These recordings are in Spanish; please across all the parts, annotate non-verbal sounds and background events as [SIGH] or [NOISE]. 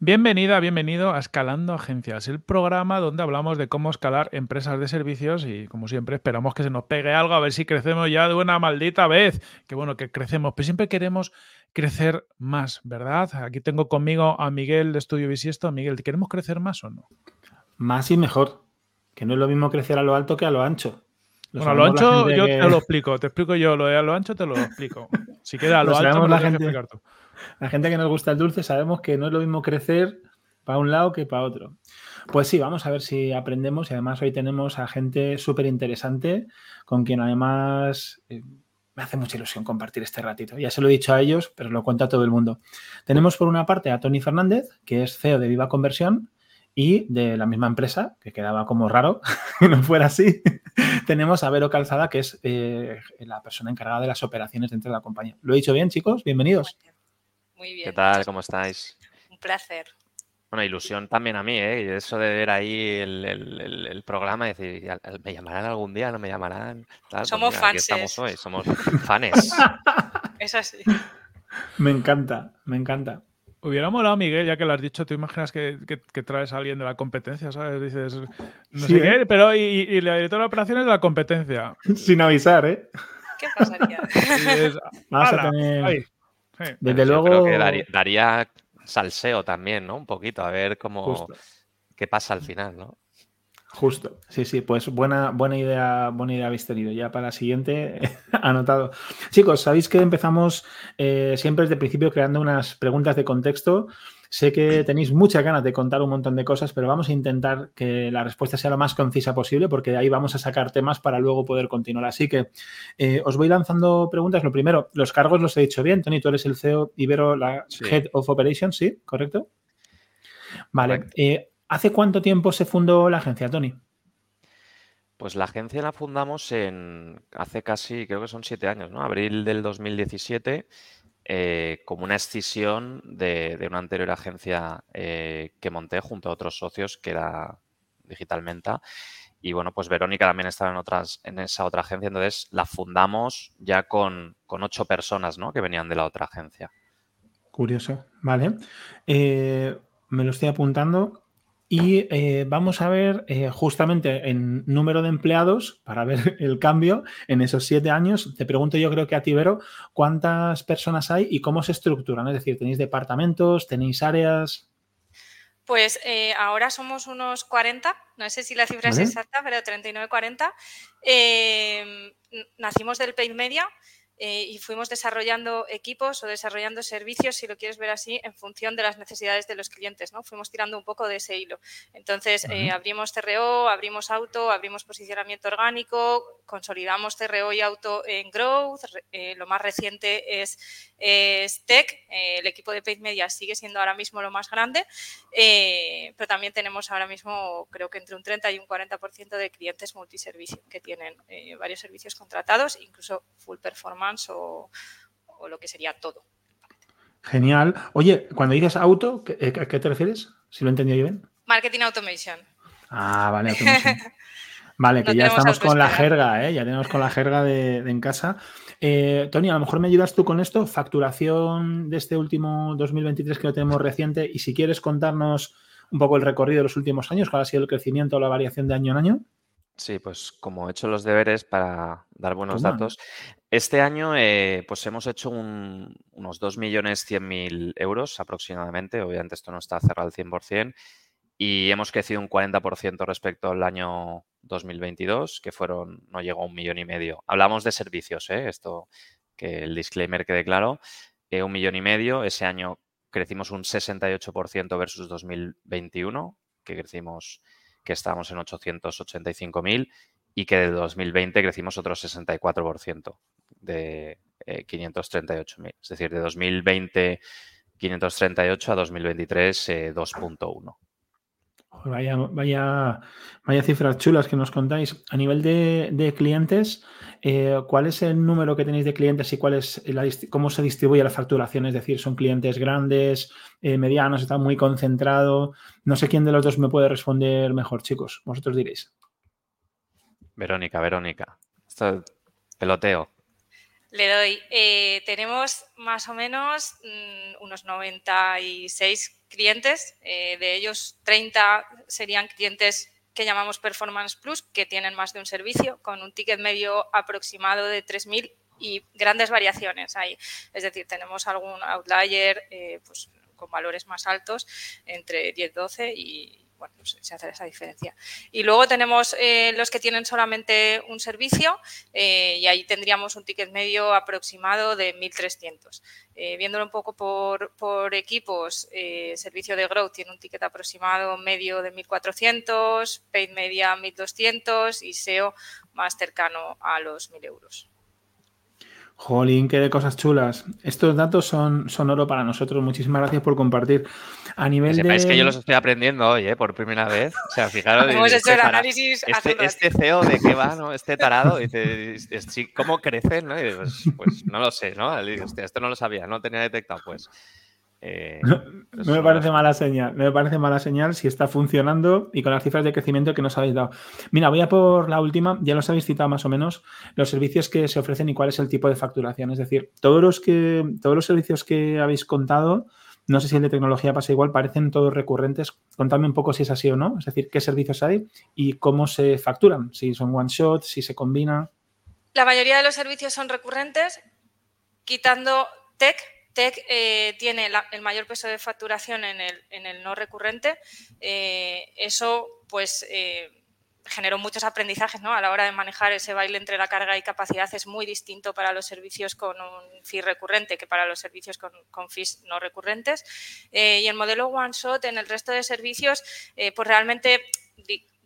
Bienvenida, bienvenido a Escalando Agencias, el programa donde hablamos de cómo escalar empresas de servicios y, como siempre, esperamos que se nos pegue algo a ver si crecemos ya de una maldita vez. Que bueno, que crecemos, pero siempre queremos crecer más, ¿verdad? Aquí tengo conmigo a Miguel de Estudio Bisiesto. Miguel, ¿queremos crecer más o no? Más y mejor. Que no es lo mismo crecer a lo alto que a lo ancho. bueno, a lo ancho yo te lo explico, te explico yo, lo de a lo ancho te lo explico. Si queda a [LAUGHS] lo, alto, me la gente... [LAUGHS] La gente que nos gusta el dulce sabemos que no es lo mismo crecer para un lado que para otro. Pues sí, vamos a ver si aprendemos y además hoy tenemos a gente súper interesante con quien además eh, me hace mucha ilusión compartir este ratito. Ya se lo he dicho a ellos, pero lo cuento a todo el mundo. Tenemos por una parte a Tony Fernández, que es CEO de Viva Conversión y de la misma empresa, que quedaba como raro [LAUGHS] que no fuera así. [LAUGHS] Tenemos a Vero Calzada, que es eh, la persona encargada de las operaciones dentro de la compañía. ¿Lo he dicho bien, chicos? Bienvenidos. Muy bien. ¿Qué tal? ¿Cómo estáis? Un placer. Bueno, ilusión también a mí, ¿eh? Eso de ver ahí el, programa y decir, ¿me llamarán algún día? ¿No me llamarán? Pues somos fans. estamos hoy, somos fans. [LAUGHS] es así. Me encanta, me encanta. Hubiera molado, Miguel, ya que lo has dicho, tú imaginas que, traes a alguien de la competencia, ¿sabes? Dices, no sé qué, ¿eh? pero y, y, la directora de operaciones de la competencia. [LAUGHS] Sin avisar, ¿eh? ¿Qué pasaría? [LAUGHS] Vamos a tener... Desde luego. Creo que daría, salseo también, ¿no? Un poquito, a ver cómo. qué pasa al final, ¿no? Justo, sí, sí, pues buena, buena idea, buena idea habéis tenido. Ya para la siguiente, [LAUGHS] anotado. Chicos, sabéis que empezamos eh, siempre desde el principio creando unas preguntas de contexto Sé que tenéis muchas ganas de contar un montón de cosas, pero vamos a intentar que la respuesta sea lo más concisa posible porque de ahí vamos a sacar temas para luego poder continuar. Así que eh, os voy lanzando preguntas. Lo primero, los cargos los he dicho bien. Tony, tú eres el CEO Ibero, la Head of Operations, ¿sí? ¿Correcto? Vale. Eh, ¿Hace cuánto tiempo se fundó la agencia, Tony? Pues la agencia la fundamos en hace casi, creo que son siete años, ¿no? Abril del 2017 eh, como una escisión de, una anterior agencia eh, que monté junto a otros socios que era Digital Menta. Y bueno, pues Verónica también estaba en, otras, en esa otra agencia, entonces la fundamos ya con, ocho personas ¿no? que venían de la otra agencia. Curioso, vale. Eh, me lo estoy apuntando. Y eh, vamos a ver eh, justamente en número de empleados, para ver [LAUGHS] el cambio en esos siete años. Te pregunto yo creo que a Tibero, ¿cuántas personas hay y cómo se estructuran? Es decir, ¿tenéis departamentos? ¿Tenéis áreas? Pues eh, ahora somos unos 40, no sé si la cifra es exacta, pero 39-40. nacimos del Paid Media, eh, y fuimos desarrollando equipos o desarrollando servicios, si lo quieres ver así, en función de las necesidades de los clientes, ¿no? Fuimos tirando un poco de ese hilo. Entonces, eh, abrimos CRO, abrimos auto, abrimos posicionamiento orgánico, consolidamos CRO y auto en growth. Eh, lo más reciente es, Tech. el equipo de Paid Media sigue siendo ahora mismo lo más grande, pero también tenemos ahora mismo, creo que entre un 30 y un 40% de clientes multiservicio que tienen varios servicios contratados, incluso full performance o, lo que sería todo. Genial. Oye, cuando dices auto, eh, ¿a qué te refieres? Si lo he entendido bien. Marketing Automation. Ah, vale, [LAUGHS] Vale, que ya estamos con la jerga, ¿eh? ya tenemos con la jerga de, en casa. Eh, Tony, a lo mejor me ayudas tú con esto, facturación de este último 2023 que lo tenemos reciente y si quieres contarnos un poco el recorrido de los últimos años, cuál ha sido el crecimiento o la variación de año en año. Sí, pues como he hecho los deberes para dar buenos datos, este año eh, pues hemos hecho unos 2.100.000 euros aproximadamente, obviamente esto no está cerrado al 100%, y hemos crecido un 40% respecto al año 2022, que fueron, no llegó a un millón y medio. Hablamos de servicios, ¿eh? esto que el disclaimer quede claro, eh, un millón y medio, ese año crecimos un 68% versus 2021, que crecimos que estábamos en 885.000 y que de 2020 crecimos otro 64% de 538.000. Es decir, de 2020 538 a 2023 2.1. Vaya, vaya, vaya cifras chulas que nos contáis. A nivel de, clientes, eh, ¿cuál es el número que tenéis de clientes y cuál es cómo se distribuye la facturación? Es decir, ¿son clientes grandes, eh, medianos, está muy concentrado? No sé quién de los dos me puede responder mejor, chicos. Vosotros diréis. Verónica, Verónica. Esto peloteo. Le doy. Eh, tenemos más o menos mm, unos 96 clientes, eh, de ellos 30 serían clientes que llamamos Performance Plus, que tienen más de un servicio, con un ticket medio aproximado de 3.000 y grandes variaciones ahí. Es decir, tenemos algún outlier eh, pues, con valores más altos, entre 10, 12 y, bueno, se hace esa diferencia. Y luego tenemos eh, los que tienen solamente un servicio eh, y ahí tendríamos un ticket medio aproximado de 1.300. Eh, viéndolo un poco por, por equipos, servicio de Growth tiene un ticket aproximado medio de 1.400, Paid Media 1.200 y SEO más cercano a los 1.000 euros. Jolín, qué de cosas chulas. Estos datos son, son oro para nosotros. Muchísimas gracias por compartir. A nivel que de. que yo los estoy aprendiendo hoy, ¿eh? por primera vez. O sea, fijaros. Hemos hecho el análisis. Este, este, CEO de qué va, ¿no? Este tarado, dice, ¿cómo crece? ¿no? pues, pues, no lo sé, ¿no? esto no lo sabía, no tenía detectado, pues. Eh, no, me parece mala señal, no me parece mala señal si está funcionando y con las cifras de crecimiento que nos habéis dado. Mira, voy a por la última, ya los habéis citado más o menos, los servicios que se ofrecen y cuál es el tipo de facturación. Es decir, todos los que, todos los servicios que habéis contado, no sé si el de tecnología pasa igual, parecen todos recurrentes. Contadme un poco si es así o no, es decir, qué servicios hay y cómo se facturan, si son one shot, si se combina. La mayoría de los servicios son recurrentes, quitando tech, Tech eh, tiene el mayor peso de facturación en el, no recurrente. Eh, eso, pues, eh, generó muchos aprendizajes ¿no? a la hora de manejar ese baile entre la carga y capacidad. Es muy distinto para los servicios con un fee recurrente que para los servicios con, con fees no recurrentes. y el modelo One Shot en el resto de servicios, pues realmente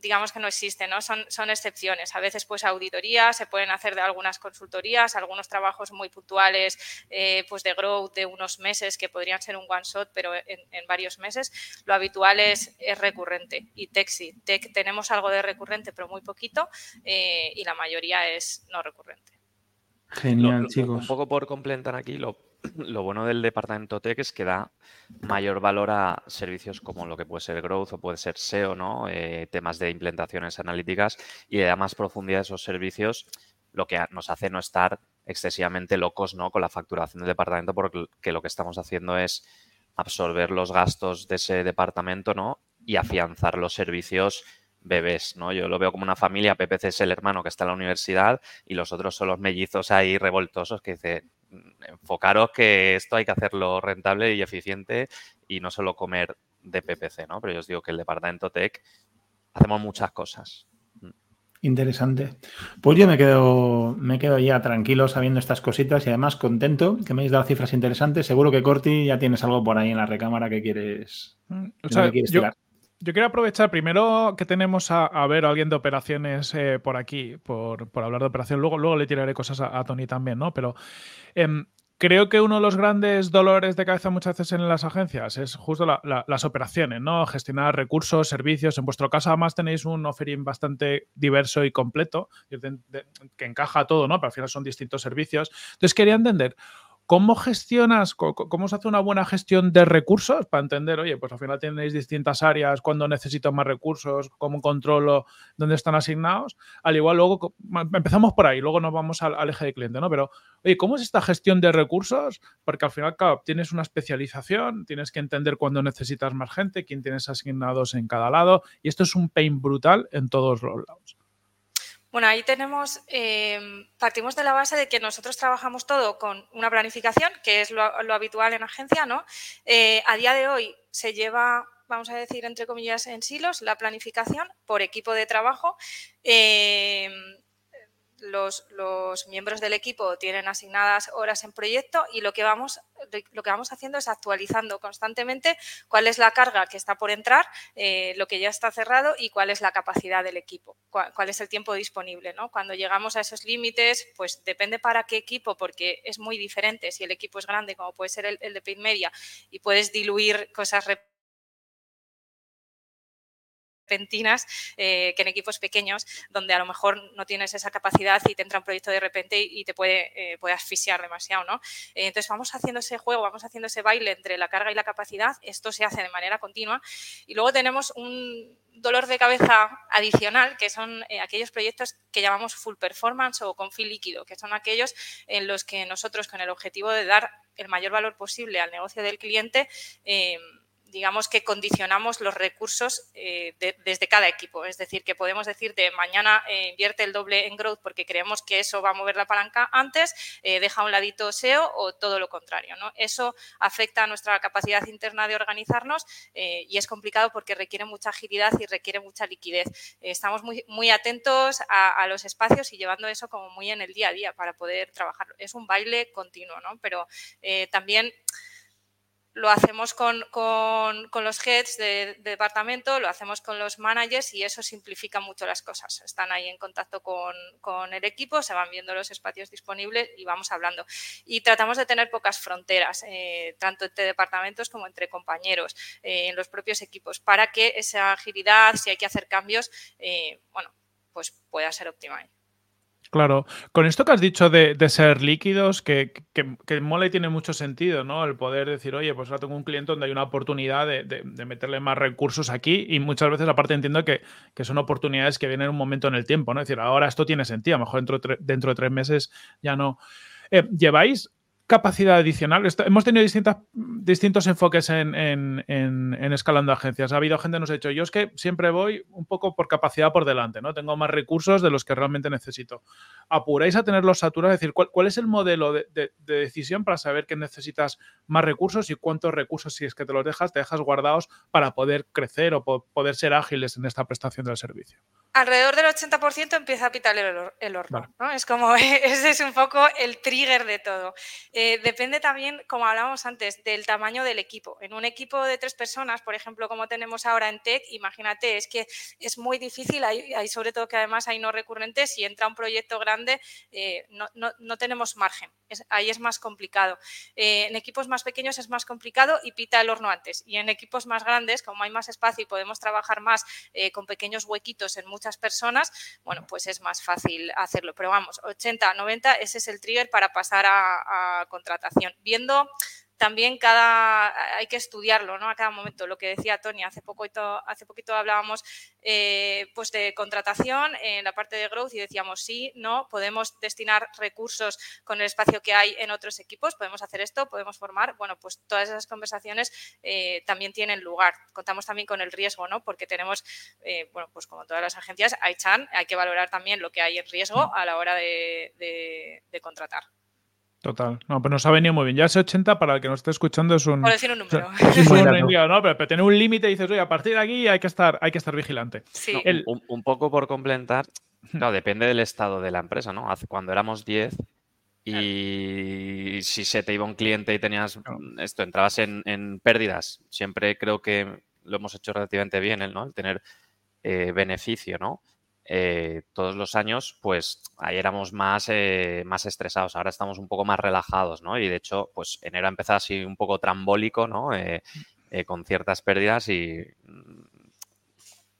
digamos que no existen, ¿no? Son, son excepciones. A veces, pues, auditorías, se pueden hacer de algunas consultorías, algunos trabajos muy puntuales, eh, pues, de growth de unos meses que podrían ser un one shot, pero en, varios meses. Lo habitual es, es recurrente. Y tech sí. Tech tenemos algo de recurrente, pero muy poquito, eh, y la mayoría es no recurrente. Genial, chicos. Un poco por complementar aquí, lo lo bueno del departamento tech es que da mayor valor a servicios como lo que puede ser growth o puede ser SEO, ¿no? Eh, temas de implementaciones analíticas y le da más profundidad a esos servicios, lo que nos hace no estar excesivamente locos, ¿no? Con la facturación del departamento porque lo que estamos haciendo es absorber los gastos de ese departamento, ¿no? Y afianzar los servicios bebés, ¿no? Yo lo veo como una familia, PPC es el hermano que está en la universidad y los otros son los mellizos ahí revoltosos que dice, enfocaros que esto hay que hacerlo rentable y eficiente y no solo comer de PPC, ¿no? Pero yo os digo que el departamento tech hacemos muchas cosas. Mm. Interesante. Pues yo me quedo, me quedo ya tranquilo sabiendo estas cositas y además contento que me hayáis dado cifras interesantes. Seguro que Corti ya tienes algo por ahí en la recámara que quieres, mm, yo quiero aprovechar primero que tenemos a, ver a alguien de operaciones eh, por aquí, por, hablar de operación. Luego, luego le tiraré cosas a, Tony también, ¿no? Pero em, creo que uno de los grandes dolores de cabeza muchas veces en las agencias es justo las operaciones, ¿no? Gestionar recursos, servicios. En vuestro caso, además, tenéis un offering bastante diverso y completo, que encaja todo, ¿no? Pero al final son distintos servicios. Entonces, quería entender. ¿Cómo gestionas, cómo se hace una buena gestión de recursos para entender, oye, pues al final tenéis distintas áreas, cuando necesito más recursos, cómo controlo dónde están asignados? Al igual, luego empezamos por ahí, luego nos vamos al, eje de cliente, ¿no? Pero, oye, ¿cómo es esta gestión de recursos? Porque al final, claro, tienes una especialización, tienes que entender cuándo necesitas más gente, quién tienes asignados en cada lado, y esto es un pain brutal en todos los lados. Bueno, ahí tenemos, em, partimos de la base de que nosotros trabajamos todo con una planificación, que es lo, habitual en agencia, ¿no? Eh, a día de hoy se lleva, vamos a decir, entre comillas, en silos, la planificación por equipo de trabajo. Em, los, miembros del equipo tienen asignadas horas en proyecto y lo que, vamos, lo que vamos haciendo es actualizando constantemente cuál es la carga que está por entrar, eh, lo que ya está cerrado y cuál es la capacidad del equipo, cuál, es el tiempo disponible. ¿no? Cuando llegamos a esos límites, pues depende para qué equipo, porque es muy diferente. Si el equipo es grande, como puede ser el, de Paid Media, y puedes diluir cosas repentinas eh, que en equipos pequeños, donde a lo mejor no tienes esa capacidad y te entra un proyecto de repente y te puede, eh, puede asfixiar demasiado, ¿no? Eh, entonces vamos haciendo ese juego, vamos haciendo ese baile entre la carga y la capacidad, esto se hace de manera continua y luego tenemos un dolor de cabeza adicional, que son aquellos proyectos que llamamos full performance o con fin líquido, que son aquellos en los que nosotros con el objetivo de dar el mayor valor posible al negocio del cliente, digamos que condicionamos los recursos eh, desde cada equipo. Es decir, que podemos decir de mañana eh, invierte el doble en growth porque creemos que eso va a mover la palanca antes, eh, deja un ladito SEO o todo lo contrario. ¿no? Eso afecta a nuestra capacidad interna de organizarnos y es complicado porque requiere mucha agilidad y requiere mucha liquidez. estamos muy, muy atentos a, los espacios y llevando eso como muy en el día a día para poder trabajar. Es un baile continuo, ¿no? pero también lo hacemos con, los heads de, departamento, lo hacemos con los managers y eso simplifica mucho las cosas. Están ahí en contacto con, el equipo, se van viendo los espacios disponibles y vamos hablando. Y tratamos de tener pocas fronteras, eh, tanto entre departamentos como entre compañeros, eh, en los propios equipos, para que esa agilidad, si hay que hacer cambios, eh, bueno, pues pueda ser óptima. Claro, con esto que has dicho de, ser líquidos, que, que, mola y tiene mucho sentido, ¿no? El poder decir, oye, pues ahora tengo un cliente donde hay una oportunidad de, meterle más recursos aquí y muchas veces aparte entiendo que, son oportunidades que vienen en un momento en el tiempo, ¿no? Es decir, ahora esto tiene sentido, a lo mejor dentro, dentro de tres meses ya no. Eh, ¿Lleváis capacidad adicional? Hemos tenido distintas, distintos enfoques en, escalando agencias. Ha habido gente que nos ha dicho, yo es que siempre voy un poco por capacidad por delante, ¿no? Tengo más recursos de los que realmente necesito. ¿Apuráis a tenerlos saturados? Es decir, ¿cuál, es el modelo de, decisión para saber que necesitas más recursos y cuántos recursos, si es que te los dejas, te dejas guardados para poder crecer o poder ser ágiles en esta prestación del servicio? Alrededor del 80% empieza a pitar el, horno. ¿no? Es como, [LAUGHS] ese es un poco el trigger de todo. Eh, depende también, como hablábamos antes, del tamaño del equipo. En un equipo de tres personas, por ejemplo, como tenemos ahora en Tech, imagínate, es que es muy difícil, hay, sobre todo que además hay no recurrentes, si entra un proyecto grande, eh, no, tenemos margen. ahí es más complicado. Eh, en equipos más pequeños es más complicado y pita el horno antes. Y en equipos más grandes, como hay más espacio y podemos trabajar más con pequeños huequitos en muchos muchas personas, bueno, pues es más fácil hacerlo. Pero vamos, 80, 90, ese es el trigger para pasar a, a contratación. Viendo también cada, hay que estudiarlo, ¿no? A cada momento. Lo que decía Tony, hace, poco, hace poquito hablábamos eh, pues de contratación en la parte de growth y decíamos, sí, no, podemos destinar recursos con el espacio que hay en otros equipos, podemos hacer esto, podemos formar. Bueno, pues todas esas conversaciones eh, también tienen lugar. Contamos también con el riesgo, ¿no? Porque tenemos, eh, bueno, pues como todas las agencias, hay chan, hay que valorar también lo que hay en riesgo a la hora de contratar. Total. No, pero nos ha venido muy bien. Ya ese 80, para el que nos esté escuchando, es un. Por decir un número. Es un ¿no? Pero, tener un límite dices, oye, a partir de aquí hay que estar, hay que estar vigilante. Sí. un, poco por complementar, claro, depende del estado de la empresa, ¿no? Cuando éramos 10 y si se te iba un cliente y tenías esto, entrabas en, pérdidas, siempre creo que lo hemos hecho relativamente bien, ¿no? El tener eh, beneficio, ¿no? Eh, todos los años, pues ahí éramos más, eh, más estresados. Ahora estamos un poco más relajados, ¿no? Y de hecho, pues enero ha empezado así un poco trambólico, ¿no? Eh, con ciertas pérdidas y mm,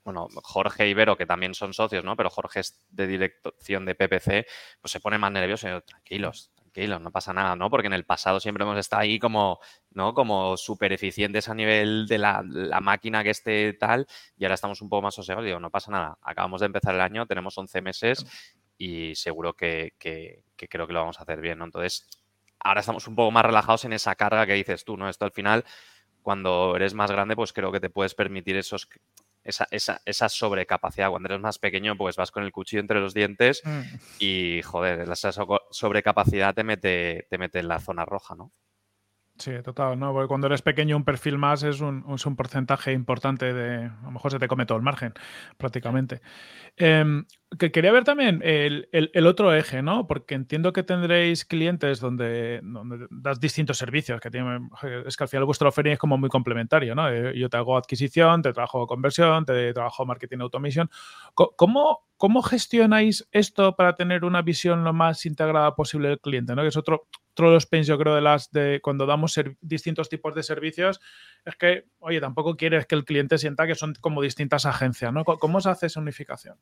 bueno, Jorge y Vero, que también son socios, ¿no? Pero Jorge es de dirección de PPC, pues se pone más nervioso y tranquilos, tranquilos, no pasa nada, ¿no? Porque en el pasado siempre hemos estado ahí como, ¿no? Como súper eficientes a nivel de la, máquina que esté tal y ahora estamos un poco más sosegados. Digo, no pasa nada, acabamos de empezar el año, tenemos 11 meses y seguro que, creo que lo vamos a hacer bien, ¿no? Entonces, ahora estamos un poco más relajados en esa carga que dices tú, ¿no? Esto al final, cuando eres más grande, pues creo que te puedes permitir esos esa, esa, esa, sobrecapacidad. Cuando eres más pequeño, pues vas con el cuchillo entre los dientes mm. y, joder, esa sobrecapacidad te mete, te mete en la zona roja, ¿no? Sí, total. Porque cuando eres pequeño un perfil más es un, un porcentaje importante de... A lo mejor se te come todo el margen, prácticamente. Em, que quería ver también el, el, otro eje, ¿no? Porque entiendo que tendréis clientes donde, donde das distintos servicios, que tienen, es que al final vuestro offering es como muy complementario, ¿no? Eh, yo te hago adquisición, te trabajo conversión, te trabajo marketing automation. ¿Cómo, ¿cómo gestionáis esto para tener una visión lo más integrada posible del cliente? ¿no? Que es otro, otro de los pains, yo creo, de las de cuando damos distintos tipos de servicios, es que, oye, tampoco quieres que el cliente sienta que son como distintas agencias, ¿no? ¿Cómo se hace esa unificación?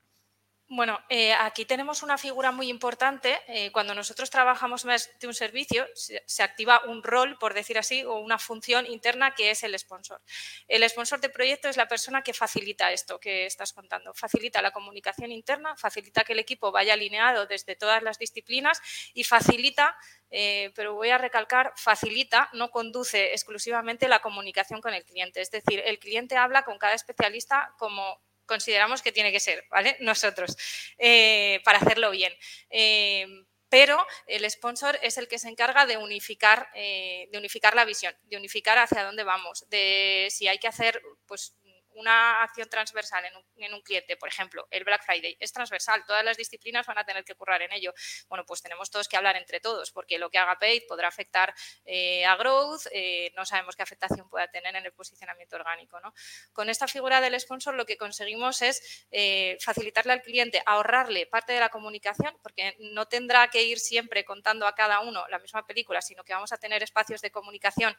Bueno, eh, aquí tenemos una figura muy importante. Eh, cuando nosotros trabajamos más de un servicio, se, activa un rol, por decir así, o una función interna que es el sponsor. El sponsor de proyecto es la persona que facilita esto que estás contando. Facilita la comunicación interna, facilita que el equipo vaya alineado desde todas las disciplinas y facilita eh, pero voy a recalcar, facilita, no conduce exclusivamente la comunicación con el cliente. Es decir, el cliente habla con cada especialista como consideramos que tiene que ser, ¿vale? [LAUGHS] Nosotros, eh, para hacerlo bien. Eh, pero el sponsor es el que se encarga de unificar, eh, de unificar la visión, de unificar hacia dónde vamos, de si hay que hacer, pues una acción transversal en un, cliente, por ejemplo, el Black Friday, es transversal, todas las disciplinas van a tener que currar en ello. Bueno, pues tenemos todos que hablar entre todos, porque lo que haga Paid podrá afectar eh, a Growth, eh, no sabemos qué afectación pueda tener en el posicionamiento orgánico. ¿no? Con esta figura del sponsor lo que conseguimos es eh, facilitarle al cliente, ahorrarle parte de la comunicación, porque no tendrá que ir siempre contando a cada uno la misma película, sino que vamos a tener espacios de comunicación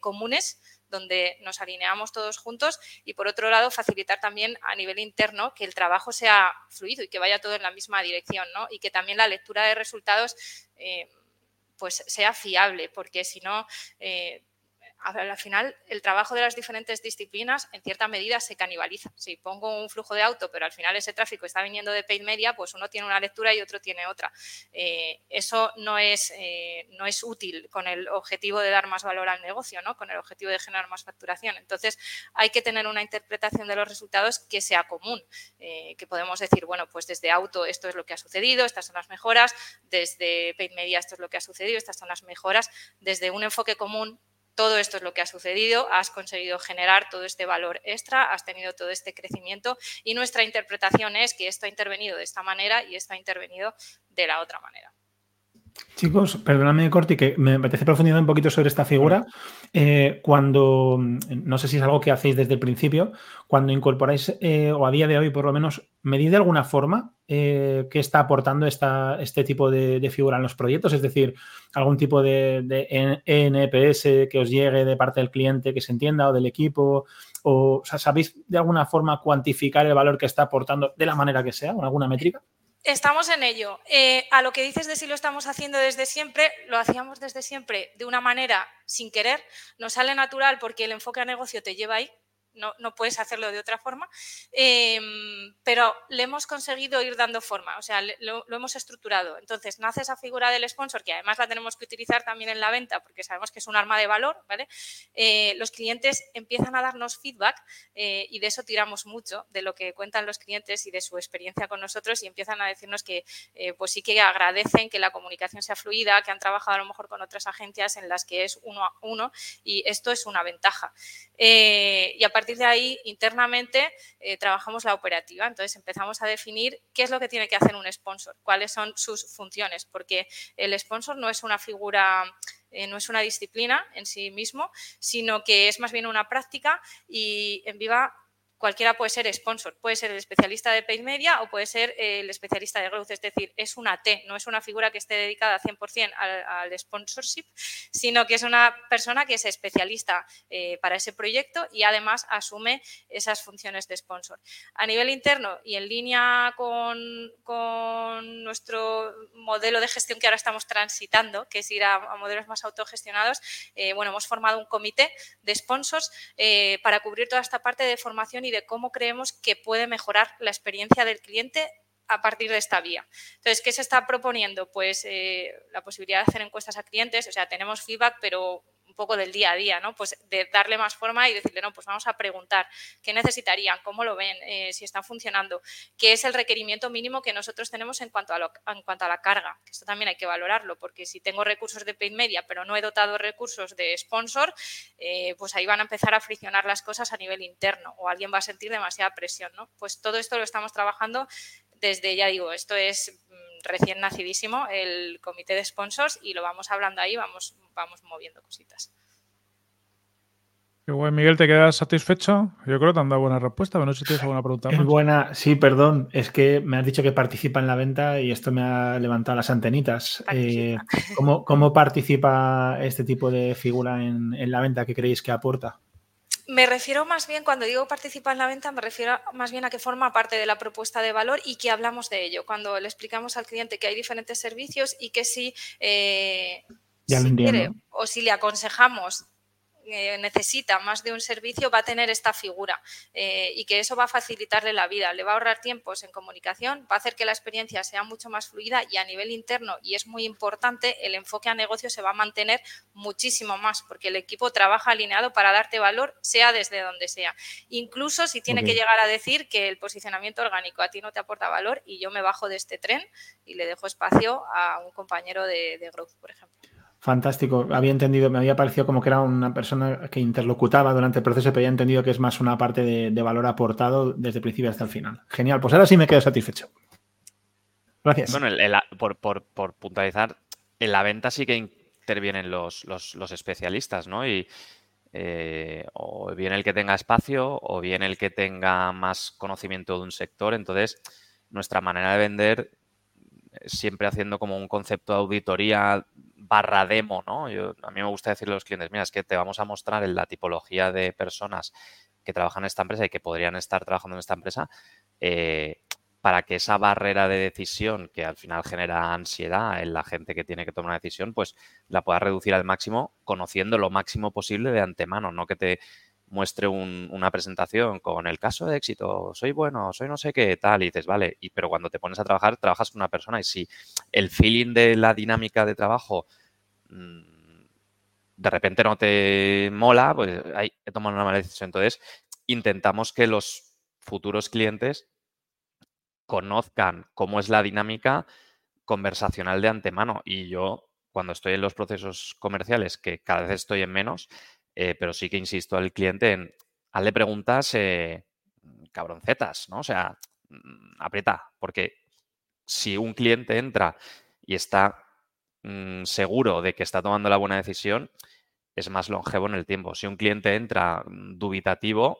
comunes donde nos alineamos todos juntos y por otro lado facilitar también a nivel interno que el trabajo sea fluido y que vaya todo en la misma dirección ¿no? y que también la lectura de resultados eh, pues sea fiable porque si no eh, al final el trabajo de las diferentes disciplinas en cierta medida se canibaliza. Si pongo un flujo de auto, pero al final ese tráfico está viniendo de paid media, pues uno tiene una lectura y otro tiene otra. Eh, eso no es, eh, no es útil con el objetivo de dar más valor al negocio, ¿no? con el objetivo de generar más facturación. Entonces hay que tener una interpretación de los resultados que sea común, eh, que podemos decir, bueno, pues desde auto esto es lo que ha sucedido, estas son las mejoras, desde paid media esto es lo que ha sucedido, estas son las mejoras, desde un enfoque común todo esto es lo que ha sucedido, has conseguido generar todo este valor extra, has tenido todo este crecimiento y nuestra interpretación es que esto ha intervenido de esta manera y esto ha intervenido de la otra manera. Chicos, perdóname, Corti, que me apetece profundizar un poquito sobre esta figura. Eh, cuando, no sé si es algo que hacéis desde el principio, cuando incorporáis, eh, o a día de hoy por lo menos, ¿medid de alguna forma eh, qué está aportando esta, este tipo de, figura en los proyectos? Es decir, algún tipo de, de, NPS que os llegue de parte del cliente, que se entienda, o del equipo, o, ¿sabéis de alguna forma cuantificar el valor que está aportando de la manera que sea, con alguna métrica? Estamos en ello. Eh, a lo que dices de si lo estamos haciendo desde siempre, lo hacíamos desde siempre de una manera sin querer, nos sale natural porque el enfoque a negocio te lleva ahí, no, puedes hacerlo de otra forma, em, pero le hemos conseguido ir dando forma, o sea, lo, hemos estructurado. Entonces, nace esa figura del sponsor, que además la tenemos que utilizar también en la venta, porque sabemos que es un arma de valor, ¿vale? Eh, los clientes empiezan a darnos feedback eh, y de eso tiramos mucho, de lo que cuentan los clientes y de su experiencia con nosotros y empiezan a decirnos que eh, pues sí que agradecen que la comunicación sea fluida, que han trabajado a lo mejor con otras agencias en las que es uno a uno y esto es una ventaja. y a partir de ahí, internamente, eh, trabajamos la operativa. Entonces, empezamos a definir qué es lo que tiene que hacer un sponsor, cuáles son sus funciones, porque el sponsor no es una figura eh, no es una disciplina en sí mismo, sino que es más bien una práctica y en Viva cualquiera puede ser sponsor, puede ser el especialista de paid media o puede ser el especialista de growth, es decir, es una T, no es una figura que esté dedicada 100% al, sponsorship, sino que es una persona que es especialista eh, para ese proyecto y además asume esas funciones de sponsor. A nivel interno y en línea con, nuestro modelo de gestión que ahora estamos transitando, que es ir a, modelos más autogestionados, eh, bueno, hemos formado un comité de sponsors eh, para cubrir toda esta parte de formación de cómo creemos que puede mejorar la experiencia del cliente a partir de esta vía. Entonces, ¿qué se está proponiendo? Pues eh, la posibilidad de hacer encuestas a clientes, o sea, tenemos feedback, pero un poco del día a día, ¿no? Pues de darle más forma y decirle, no, pues vamos a preguntar qué necesitarían, cómo lo ven, eh, si están funcionando, qué es el requerimiento mínimo que nosotros tenemos en cuanto, a en cuanto a la carga. Esto también hay que valorarlo, porque si tengo recursos de paid media, pero no he dotado recursos de sponsor, eh, pues ahí van a empezar a friccionar las cosas a nivel interno o alguien va a sentir demasiada presión, ¿no? Pues todo esto lo estamos trabajando desde, ya digo, esto es mm, recién nacidísimo el comité de sponsors y lo vamos hablando ahí, vamos, vamos moviendo cositas. Miguel, ¿te quedas satisfecho? Yo creo que te han dado buena respuesta, pero no sé si tienes alguna pregunta más. buena, sí, perdón, es que me has dicho que participa en la venta y esto me ha levantado las antenitas. Eh, ¿cómo, participa este tipo de figura en, en la venta? ¿Qué creéis que aporta? Me refiero más bien, cuando digo participa en la venta, me refiero más bien a que forma parte de la propuesta de valor y que hablamos de ello. Cuando le explicamos al cliente que hay diferentes servicios y que si, eh, quiere o si le aconsejamos eh, necesita más de un servicio va a tener esta figura eh, y que eso va a facilitarle la vida, le va a ahorrar tiempos en comunicación, va a hacer que la experiencia sea mucho más fluida y a nivel interno, y es muy importante, el enfoque a negocio se va a mantener muchísimo más porque el equipo trabaja alineado para darte valor, sea desde donde sea. Incluso si tiene que llegar a decir que el posicionamiento orgánico a ti no te aporta valor y yo me bajo de este tren y le dejo espacio a un compañero de, de Growth, por ejemplo. Fantástico. Había entendido, me había parecido como que era una persona que interlocutaba durante el proceso, pero había entendido que es más una parte de, valor aportado desde el principio hasta el final. Genial, pues ahora sí me quedo satisfecho. Gracias. Bueno, por, puntualizar, en la venta sí que intervienen los, especialistas, ¿no? Y eh, o bien el que tenga espacio o bien el que tenga más conocimiento de un sector. Entonces, nuestra manera de vender siempre haciendo como un concepto de auditoría barra demo, ¿no? Yo, a mí me gusta decirle a los clientes, mira, es que te vamos a mostrar en la tipología de personas que trabajan en esta empresa y que podrían estar trabajando en esta empresa eh, para que esa barrera de decisión que al final genera ansiedad en la gente que tiene que tomar una decisión, pues la pueda reducir al máximo conociendo lo máximo posible de antemano, no que te muestre una presentación con el caso de éxito, soy bueno, soy no sé qué, tal, y dices, vale, y, pero cuando te pones a trabajar, trabajas con una persona y si el feeling de la dinámica de trabajo mm, de repente no te mola, pues hay que tomar una mala decisión. Entonces, intentamos que los futuros clientes conozcan cómo es la dinámica conversacional de antemano. Y yo, cuando estoy en los procesos comerciales, que cada vez estoy en menos, eh, pero sí que insisto al cliente en hazle preguntas eh, cabroncetas, ¿no? O sea, mm, aprieta, porque si un cliente entra y está mm, seguro de que está tomando la buena decisión, es más longevo en el tiempo. Si un cliente entra mm, dubitativo,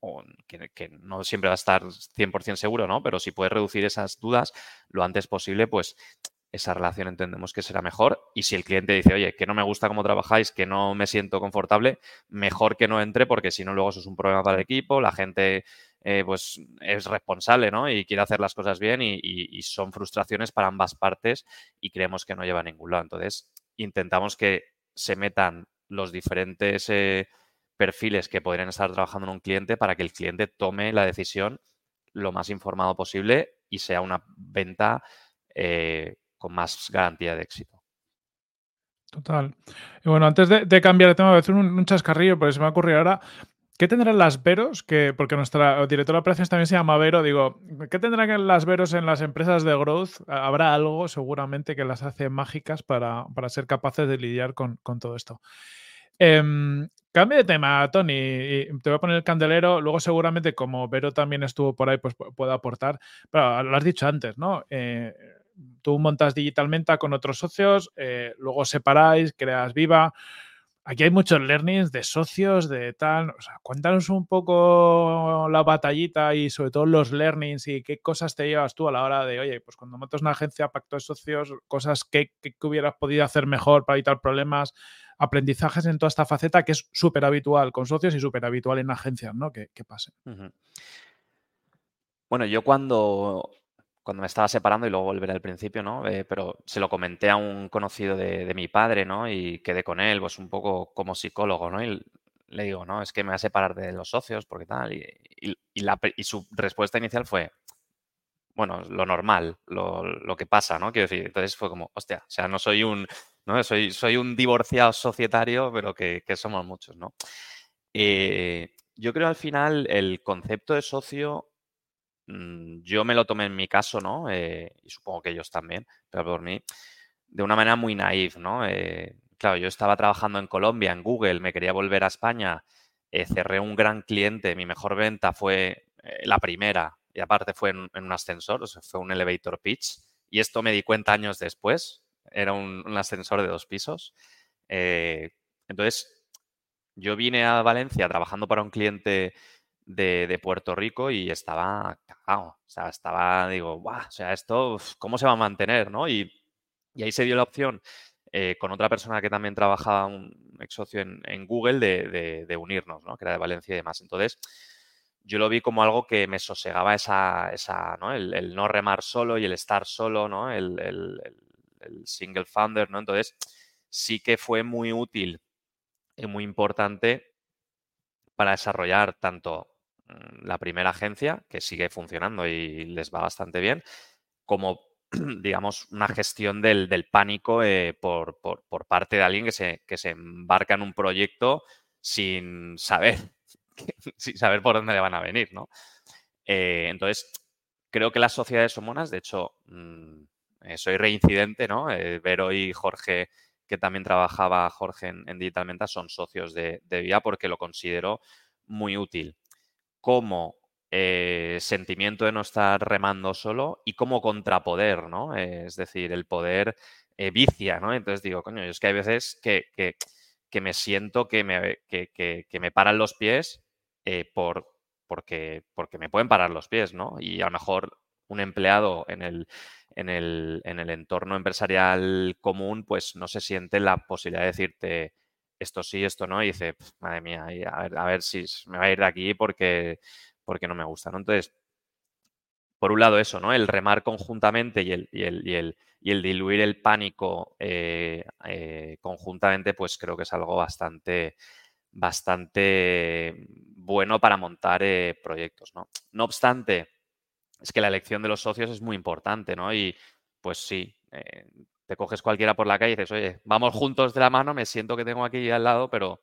o que, que, no siempre va a estar 100% seguro, ¿no? Pero si puede reducir esas dudas lo antes posible, pues esa relación entendemos que será mejor. Y si el cliente dice, oye, que no me gusta cómo trabajáis, que no me siento confortable, mejor que no entre porque si no luego eso es un problema para el equipo, la gente eh, pues es responsable ¿no? y quiere hacer las cosas bien y, son frustraciones para ambas partes y creemos que no lleva a ningún lado. Entonces, intentamos que se metan los diferentes eh, perfiles que podrían estar trabajando en un cliente para que el cliente tome la decisión lo más informado posible y sea una venta eh, con más garantía de éxito. Total. Y bueno, antes de, cambiar de tema, voy a hacer un, chascarrillo, porque se me ha ocurrido ahora. ¿Qué tendrán las Veros? Que, porque nuestra directora de operaciones también se llama Vero. Digo, ¿qué tendrán las Veros en las empresas de growth? Habrá algo seguramente que las hace mágicas para, ser capaces de lidiar con, todo esto. Em, cambio de tema, Tony. te voy a poner el candelero. Luego, seguramente, como Vero también estuvo por ahí, pues puede aportar. Pero lo has dicho antes, ¿no? Eh, tú montas digitalmente con otros socios, eh, luego separáis, creas Viva. Aquí hay muchos learnings de socios, de tal. O sea, cuéntanos un poco la batallita y sobre todo los learnings y qué cosas te llevas tú a la hora de, oye, pues cuando montas una agencia, pacto de socios, cosas que, hubieras podido hacer mejor para evitar problemas, aprendizajes en toda esta faceta que es súper habitual con socios y súper habitual en agencias, ¿no? Que, pase. Bueno, yo cuando cuando me estaba separando y luego volveré al principio, ¿no? Eh, pero se lo comenté a un conocido de, mi padre, ¿no? Y quedé con él, pues un poco como psicólogo, ¿no? Y le digo, no, es que me voy a separar de los socios porque tal. Y, y, su respuesta inicial fue, bueno, lo normal, lo, que pasa, ¿no? Quiero decir, entonces fue como, hostia, o sea, no soy un, ¿no? Soy, soy un divorciado societario, pero que, somos muchos, ¿no? Eh, yo creo al final el concepto de socio yo me lo tomé en mi caso, ¿no? Eh, y supongo que ellos también, pero por mí, de una manera muy naif, ¿no? Eh, claro, yo estaba trabajando en Colombia, en Google, me quería volver a España, eh, cerré un gran cliente, mi mejor venta fue la primera, y aparte fue en, un ascensor, fue un elevator pitch, y esto me di cuenta años después, era un, un ascensor de dos pisos. entonces, yo vine a Valencia trabajando para un cliente de, Puerto Rico y estaba cagado. O sea, estaba, digo, Buah, o sea, esto, ¿cómo se va a mantener? ¿no? Y, ahí se dio la opción eh, con otra persona que también trabajaba, un ex socio en, Google, de, unirnos, ¿no? que era de Valencia y demás. Entonces, yo lo vi como algo que me sosegaba esa, esa ¿no? El, no remar solo y el estar solo, ¿no? El, el, single founder, ¿no? Entonces, sí que fue muy útil y muy importante para desarrollar tanto la primera agencia, que sigue funcionando y les va bastante bien, como, [CLEARS THROAT] digamos, una gestión del, pánico eh, por, parte de alguien que se, que se embarca en un proyecto sin saber, [LAUGHS] sin saber por dónde le van a venir, ¿no? Eh, entonces, creo que las sociedades son buenas. De hecho, mm, eh, soy reincidente, ¿no? Vero y Jorge que también trabajaba Jorge en, en Digital Menta, son socios de, de VIA porque lo considero muy útil como eh, sentimiento de no estar remando solo y como contrapoder, ¿no? es decir, el poder eh, vicia, ¿no? Entonces digo, coño, es que hay veces que, que, me siento que me, que, me paran los pies eh, por, porque, porque me pueden parar los pies, ¿no? Y a lo mejor un empleado en el, en el, en el entorno empresarial común, pues no se siente la posibilidad de decirte esto sí, esto no, y dice, madre mía, a ver, a ver si me va a ir de aquí porque, porque no me gusta, ¿no? Entonces, por un lado eso, ¿no? El remar conjuntamente y el, y el, y el, y el diluir el pánico eh, eh, conjuntamente, pues creo que es algo bastante, bastante bueno para montar eh, proyectos, ¿no? No obstante, es que la elección de los socios es muy importante, ¿no? Y pues sí, te coges cualquiera por la calle y dices, oye, vamos juntos de la mano, me siento que tengo aquí al lado, pero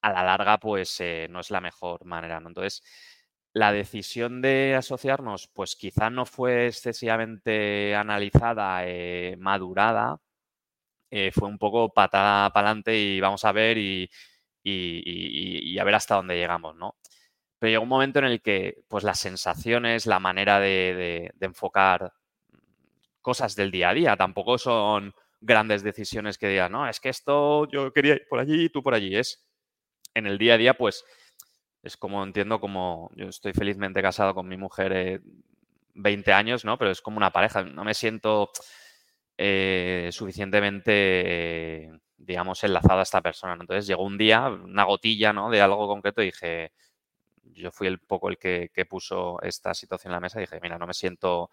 a la larga, pues eh, no es la mejor manera, ¿no? Entonces, la decisión de asociarnos, pues quizá no fue excesivamente analizada, eh, madurada, fue un poco patada para adelante y vamos a ver y, y, a ver hasta dónde llegamos, ¿no? Pero llegó un momento en el que pues las sensaciones, la manera de, enfocar cosas del día a día, tampoco son grandes decisiones que digan, no, es que esto yo quería ir por allí y tú por allí. Es en el día a día, pues es como entiendo como yo estoy felizmente casado con mi mujer 20 años, ¿no? Pero es como una pareja. No me siento eh, suficientemente, digamos, enlazado a esta persona. Entonces llegó un día, una gotilla, ¿no? De algo concreto y dije, yo fui el poco el que, puso esta situación en la mesa dije, mira, no me siento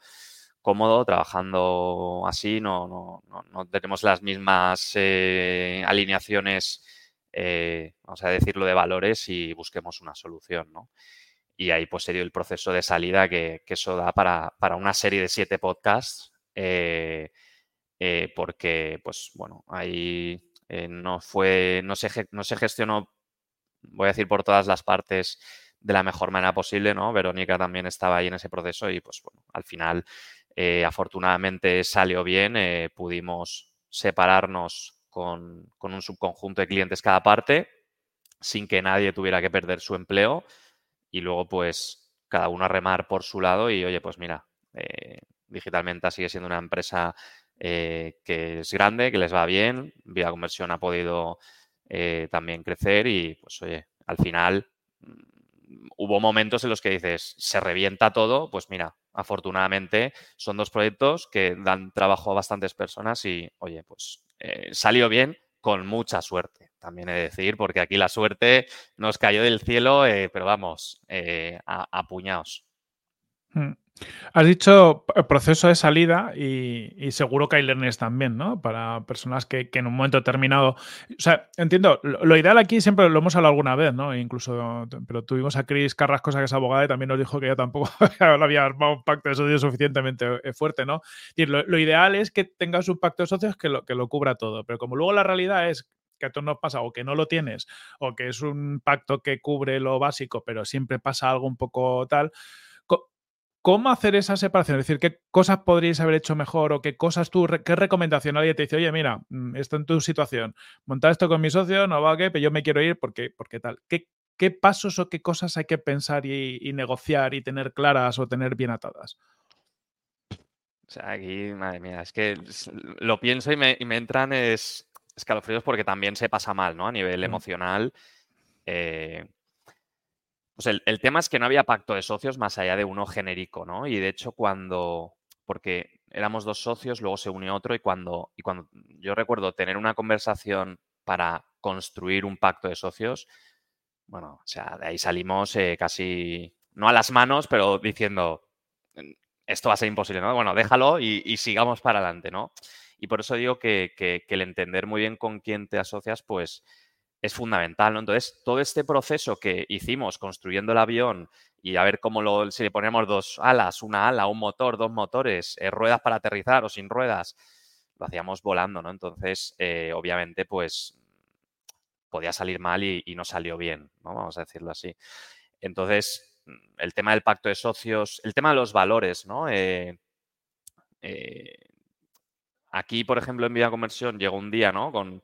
cómodo trabajando así, no, no, no, tenemos las mismas eh, alineaciones, eh, vamos a decirlo, de valores y busquemos una solución, ¿no? Y ahí pues sería el proceso de salida que, eso da para, una serie de siete podcasts, eh, porque, pues bueno, ahí no fue, no se, no se gestionó, voy a decir por todas las partes, de la mejor manera posible, ¿no? Verónica también estaba ahí en ese proceso y pues bueno, al final eh, afortunadamente salió bien, eh, pudimos separarnos con, un subconjunto de clientes cada parte sin que nadie tuviera que perder su empleo y luego pues cada uno a remar por su lado y oye pues mira, eh, sigue siendo una empresa que es grande, que les va bien, Vía Conversión ha podido también crecer y pues oye, al final hubo momentos en los que dices, se revienta todo, pues mira, afortunadamente son dos proyectos que dan trabajo a bastantes personas y, oye, pues eh, salió bien con mucha suerte, también he de decir, porque aquí la suerte nos cayó del cielo, eh, pero vamos, eh, a, puñados. Hmm. Has dicho proceso de salida y, seguro que hay learners también, ¿no? Para personas que, en un momento determinado. O sea, entiendo, lo, ideal aquí siempre lo hemos hablado alguna vez, ¿no? Incluso, pero tuvimos a Cris Carrascosa, que es abogada, y también nos dijo que ella tampoco [LAUGHS] había armado un pacto de socios suficientemente eh, fuerte, ¿no? lo, lo, ideal es que tengas un pacto de socios que lo, que lo cubra todo, pero como luego la realidad es que a todos nos pasa o que no lo tienes o que es un pacto que cubre lo básico, pero siempre pasa algo un poco tal ¿Cómo hacer esa separación? Es decir, ¿qué cosas podríais haber hecho mejor o qué cosas tú, qué recomendación alguien te dice, oye, mira, mm, esto en tu situación, montar esto con mi socio, no va a qué, pero yo me quiero ir porque, porque tal. ¿Qué, ¿Qué pasos o qué cosas hay que pensar y, negociar y tener claras o tener bien atadas? O sea, aquí, madre mía, es que lo pienso y me, entran es, escalofríos porque también se pasa mal, ¿no? A nivel mm. emocional Eh, pues el, el, tema es que no había pacto de socios más allá de uno genérico, ¿no? Y de hecho cuando, porque éramos dos socios, luego se unió otro y cuando, y cuando yo recuerdo tener una conversación para construir un pacto de socios, bueno, o sea, de ahí salimos eh, casi, no a las manos, pero diciendo, esto va a ser imposible, ¿no? Bueno, déjalo y, sigamos para adelante, ¿no? Y por eso digo que, que, el entender muy bien con quién te asocias, pues es fundamental, ¿no? Entonces, todo este proceso que hicimos construyendo el avión y a ver cómo lo, si le ponemos dos alas, una ala, un motor, dos motores, eh, ruedas para aterrizar o sin ruedas, lo hacíamos volando, ¿no? Entonces, eh, obviamente, pues podía salir mal y, no salió bien, ¿no? Vamos a decirlo así. Entonces, el tema del pacto de socios, el tema de los valores, ¿no? Eh, aquí, por ejemplo, en Vida Conversión llegó un día, ¿no? Con,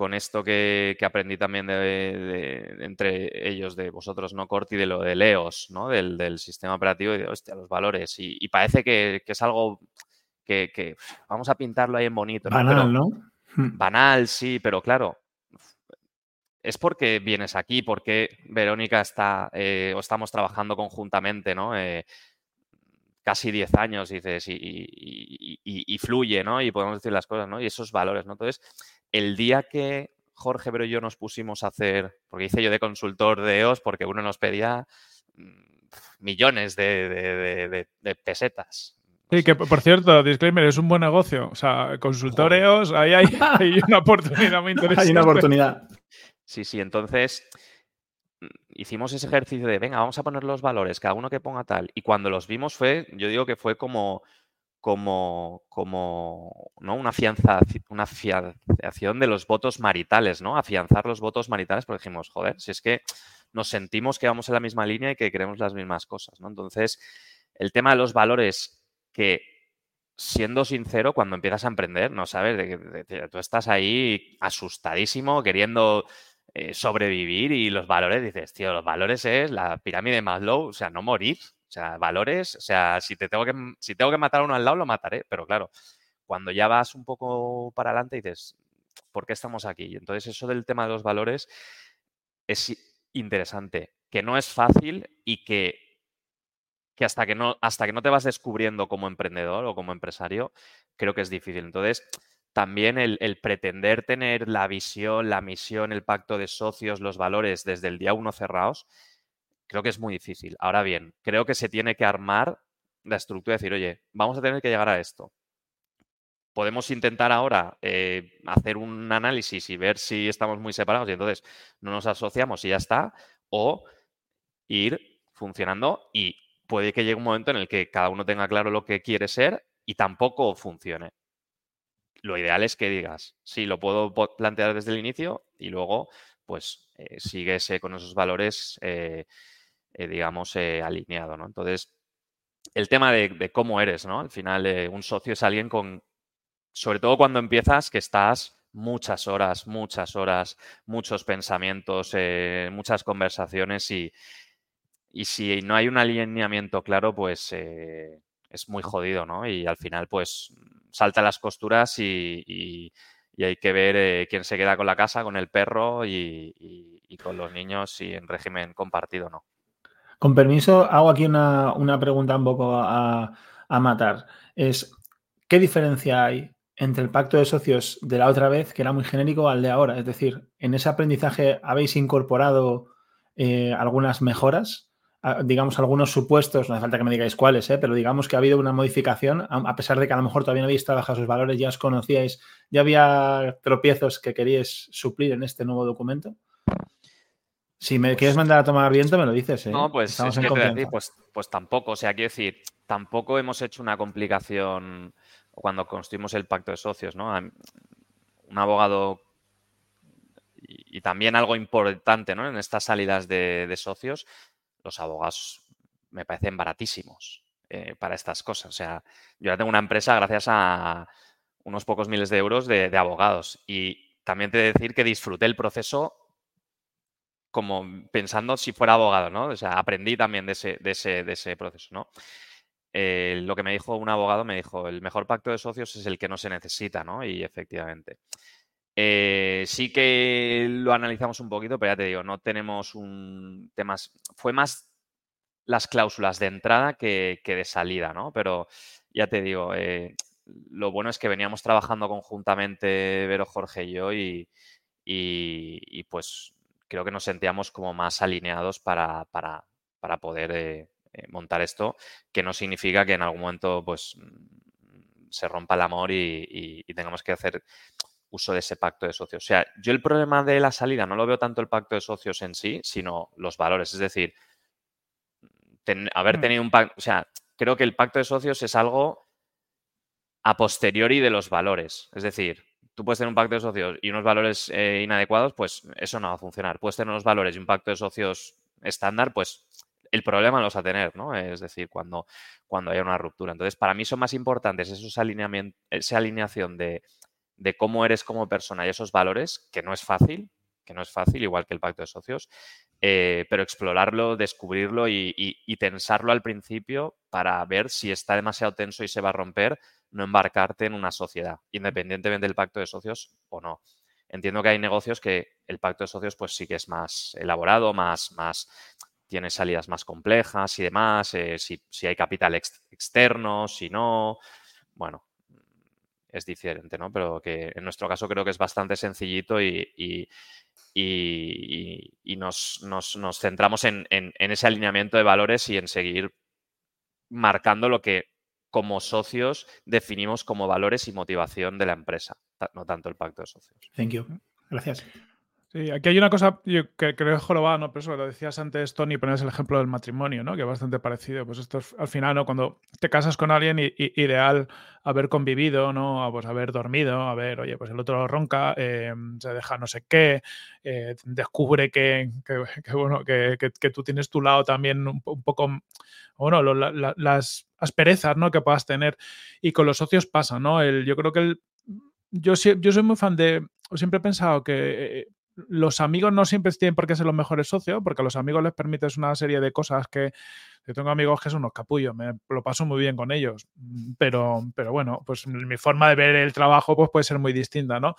con esto que, aprendí también de, entre ellos, de vosotros, ¿no, Corti? De lo de Leos, ¿no? Del, sistema operativo y de, hostia, los valores. Y, parece que, es algo que, vamos a pintarlo ahí en bonito. ¿no? Banal, ¿no? Hmm. Banal, sí, pero claro, es porque vienes aquí, porque Verónica está, eh, o estamos trabajando conjuntamente, ¿no? Eh, casi 10 años, dices, y, y, fluye, ¿no? Y podemos decir las cosas, ¿no? Y esos valores, ¿no? Entonces, el día que Jorge pero yo nos pusimos a hacer, porque hice yo de consultor de EOS, porque uno nos pedía mm, millones de, pesetas. Sí, que por cierto, disclaimer, es un buen negocio. O sea, consultor EOS, ahí [LAUGHS] hay, una oportunidad muy interesante. Hay una oportunidad. Sí, sí, entonces mm, hicimos ese ejercicio de, venga, vamos a poner los valores, cada uno que ponga tal. Y cuando los vimos fue, yo digo que fue como como, como ¿no? una, fianza, una de los votos maritales, ¿no? Afianzar los votos maritales, porque dijimos, joder, si es que nos sentimos que vamos en la misma línea y que queremos las mismas cosas, ¿no? Entonces, el tema de los valores que, siendo sincero, cuando empiezas a emprender, no sabes, de tú estás ahí asustadísimo, queriendo eh, sobrevivir y los valores, dices, tío, los valores es la pirámide de Maslow, o sea, no morir, o sea, valores, o sea, si, te tengo que, si tengo que matar a uno al lado, lo mataré, pero claro, cuando ya vas un poco para adelante dices, ¿por qué estamos aquí? Entonces, eso del tema de los valores es interesante, que no es fácil y que, que, hasta, que no, hasta que no te vas descubriendo como emprendedor o como empresario, creo que es difícil. Entonces, también el, el, pretender tener la visión, la misión, el pacto de socios, los valores desde el día uno cerrados, creo que es muy difícil. Ahora bien, creo que se tiene que armar la estructura y decir, oye, vamos a tener que llegar a esto. Podemos intentar ahora eh, hacer un análisis y ver si estamos muy separados y entonces no nos asociamos y ya está, o ir funcionando y puede que llegue un momento en el que cada uno tenga claro lo que quiere ser y tampoco funcione. Lo ideal es que digas, sí, lo puedo plantear desde el inicio y luego, pues, eh, sigues con esos valores eh, eh, digamos, eh, alineado, ¿no? Entonces, el tema de, cómo eres, ¿no? Al final, eh, un socio es alguien con, sobre todo cuando empiezas, que estás muchas horas, muchas horas, muchos pensamientos, muchas conversaciones y, y, si no hay un alineamiento claro, pues es muy jodido, ¿no? Y al final, pues, salta las costuras y, y, hay que ver quién se queda con la casa, con el perro y, con los niños y en régimen compartido, ¿no? Con permiso, hago aquí una, pregunta un poco a, matar. Es, ¿qué diferencia hay entre el pacto de socios de la otra vez, que era muy genérico, al de ahora? Es decir, ¿en ese aprendizaje habéis incorporado eh, algunas mejoras? digamos, algunos supuestos, no hace falta que me digáis cuáles, ¿eh? pero digamos que ha habido una modificación, a pesar de que a lo mejor todavía no habéis trabajado sus valores, ya os conocíais, ya había tropiezos que queríais suplir en este nuevo documento. Si me quieres pues mandar a tomar viento, me lo dices. ¿eh? No, pues, pues, pues, tampoco. O sea, quiero decir, tampoco hemos hecho una complicación cuando construimos el pacto de socios, ¿no? Un abogado y, también algo importante, ¿no? En estas salidas de, socios, los abogados me parecen baratísimos eh, para estas cosas. O sea, yo ya tengo una empresa gracias a unos pocos miles de euros de, de abogados y también te he de decir que disfruté el proceso como pensando si fuera abogado, ¿no? O sea, aprendí también de ese, de ese, de ese proceso, ¿no? Eh, lo que me dijo un abogado, me dijo, el mejor pacto de socios es el que no se necesita, ¿no? Y efectivamente. Eh, sí que lo analizamos un poquito, pero ya te digo, no tenemos un tema. Fue más las cláusulas de entrada que, de salida, ¿no? Pero ya te digo, eh, lo bueno es que veníamos trabajando conjuntamente Vero, Jorge y yo y, y, pues creo que nos sentíamos como más alineados para, para, para poder eh, montar esto, que no significa que en algún momento pues se rompa el amor y, tengamos que hacer uso de ese pacto de socios. O sea, yo el problema de la salida no lo veo tanto el pacto de socios en sí, sino los valores. Es decir, haber mm. tenido un pacto, o sea, creo que el pacto de socios es algo a posteriori de los valores. Es decir, tú puedes tener un pacto de socios y unos valores eh, inadecuados, pues eso no va a funcionar. Puedes tener unos valores y un pacto de socios estándar, pues el problema lo vas a tener, ¿no? Es decir, cuando, cuando haya una ruptura. Entonces, para mí son más importantes esos esa alineación de, cómo eres como persona y esos valores, que no es fácil, que no es fácil, igual que el pacto de socios, eh, pero explorarlo, descubrirlo y, y, tensarlo al principio para ver si está demasiado tenso y se va a romper, no embarcarte en una sociedad, independientemente del pacto de socios o no. Entiendo que hay negocios que el pacto de socios pues sí que es más elaborado, más, más tiene salidas más complejas y demás, eh, si, hay capital externo, si no, bueno, es diferente, ¿no? Pero que en nuestro caso creo que es bastante sencillito y, y, nos, centramos en, ese alineamiento de valores y en seguir marcando lo que como socios definimos como valores y motivación de la empresa, no tanto el pacto de socios. Thank you. Gracias. Sí, aquí hay una cosa que creo que jorobada, ¿no? Pero eso lo decías antes, Tony, pones el ejemplo del matrimonio, ¿no? Que es bastante parecido. Pues esto es, al final, ¿no? Cuando te casas con alguien, ideal haber convivido, ¿no? Pues haber dormido, a ver, oye, pues el otro ronca, eh, se deja no sé qué, eh, descubre que, bueno, que, tú tienes tu lado también un, poco, bueno, las asperezas, ¿no? Que puedas tener. Y con los socios pasa, ¿no? El, yo creo que el, yo, yo soy muy fan de, siempre he pensado que eh, los amigos no siempre tienen por qué ser los mejores socios, porque a los amigos les permites una serie de cosas que yo tengo amigos que son unos capullos, me lo paso muy bien con ellos, pero, pero bueno, pues mi forma de ver el trabajo pues puede ser muy distinta, ¿no?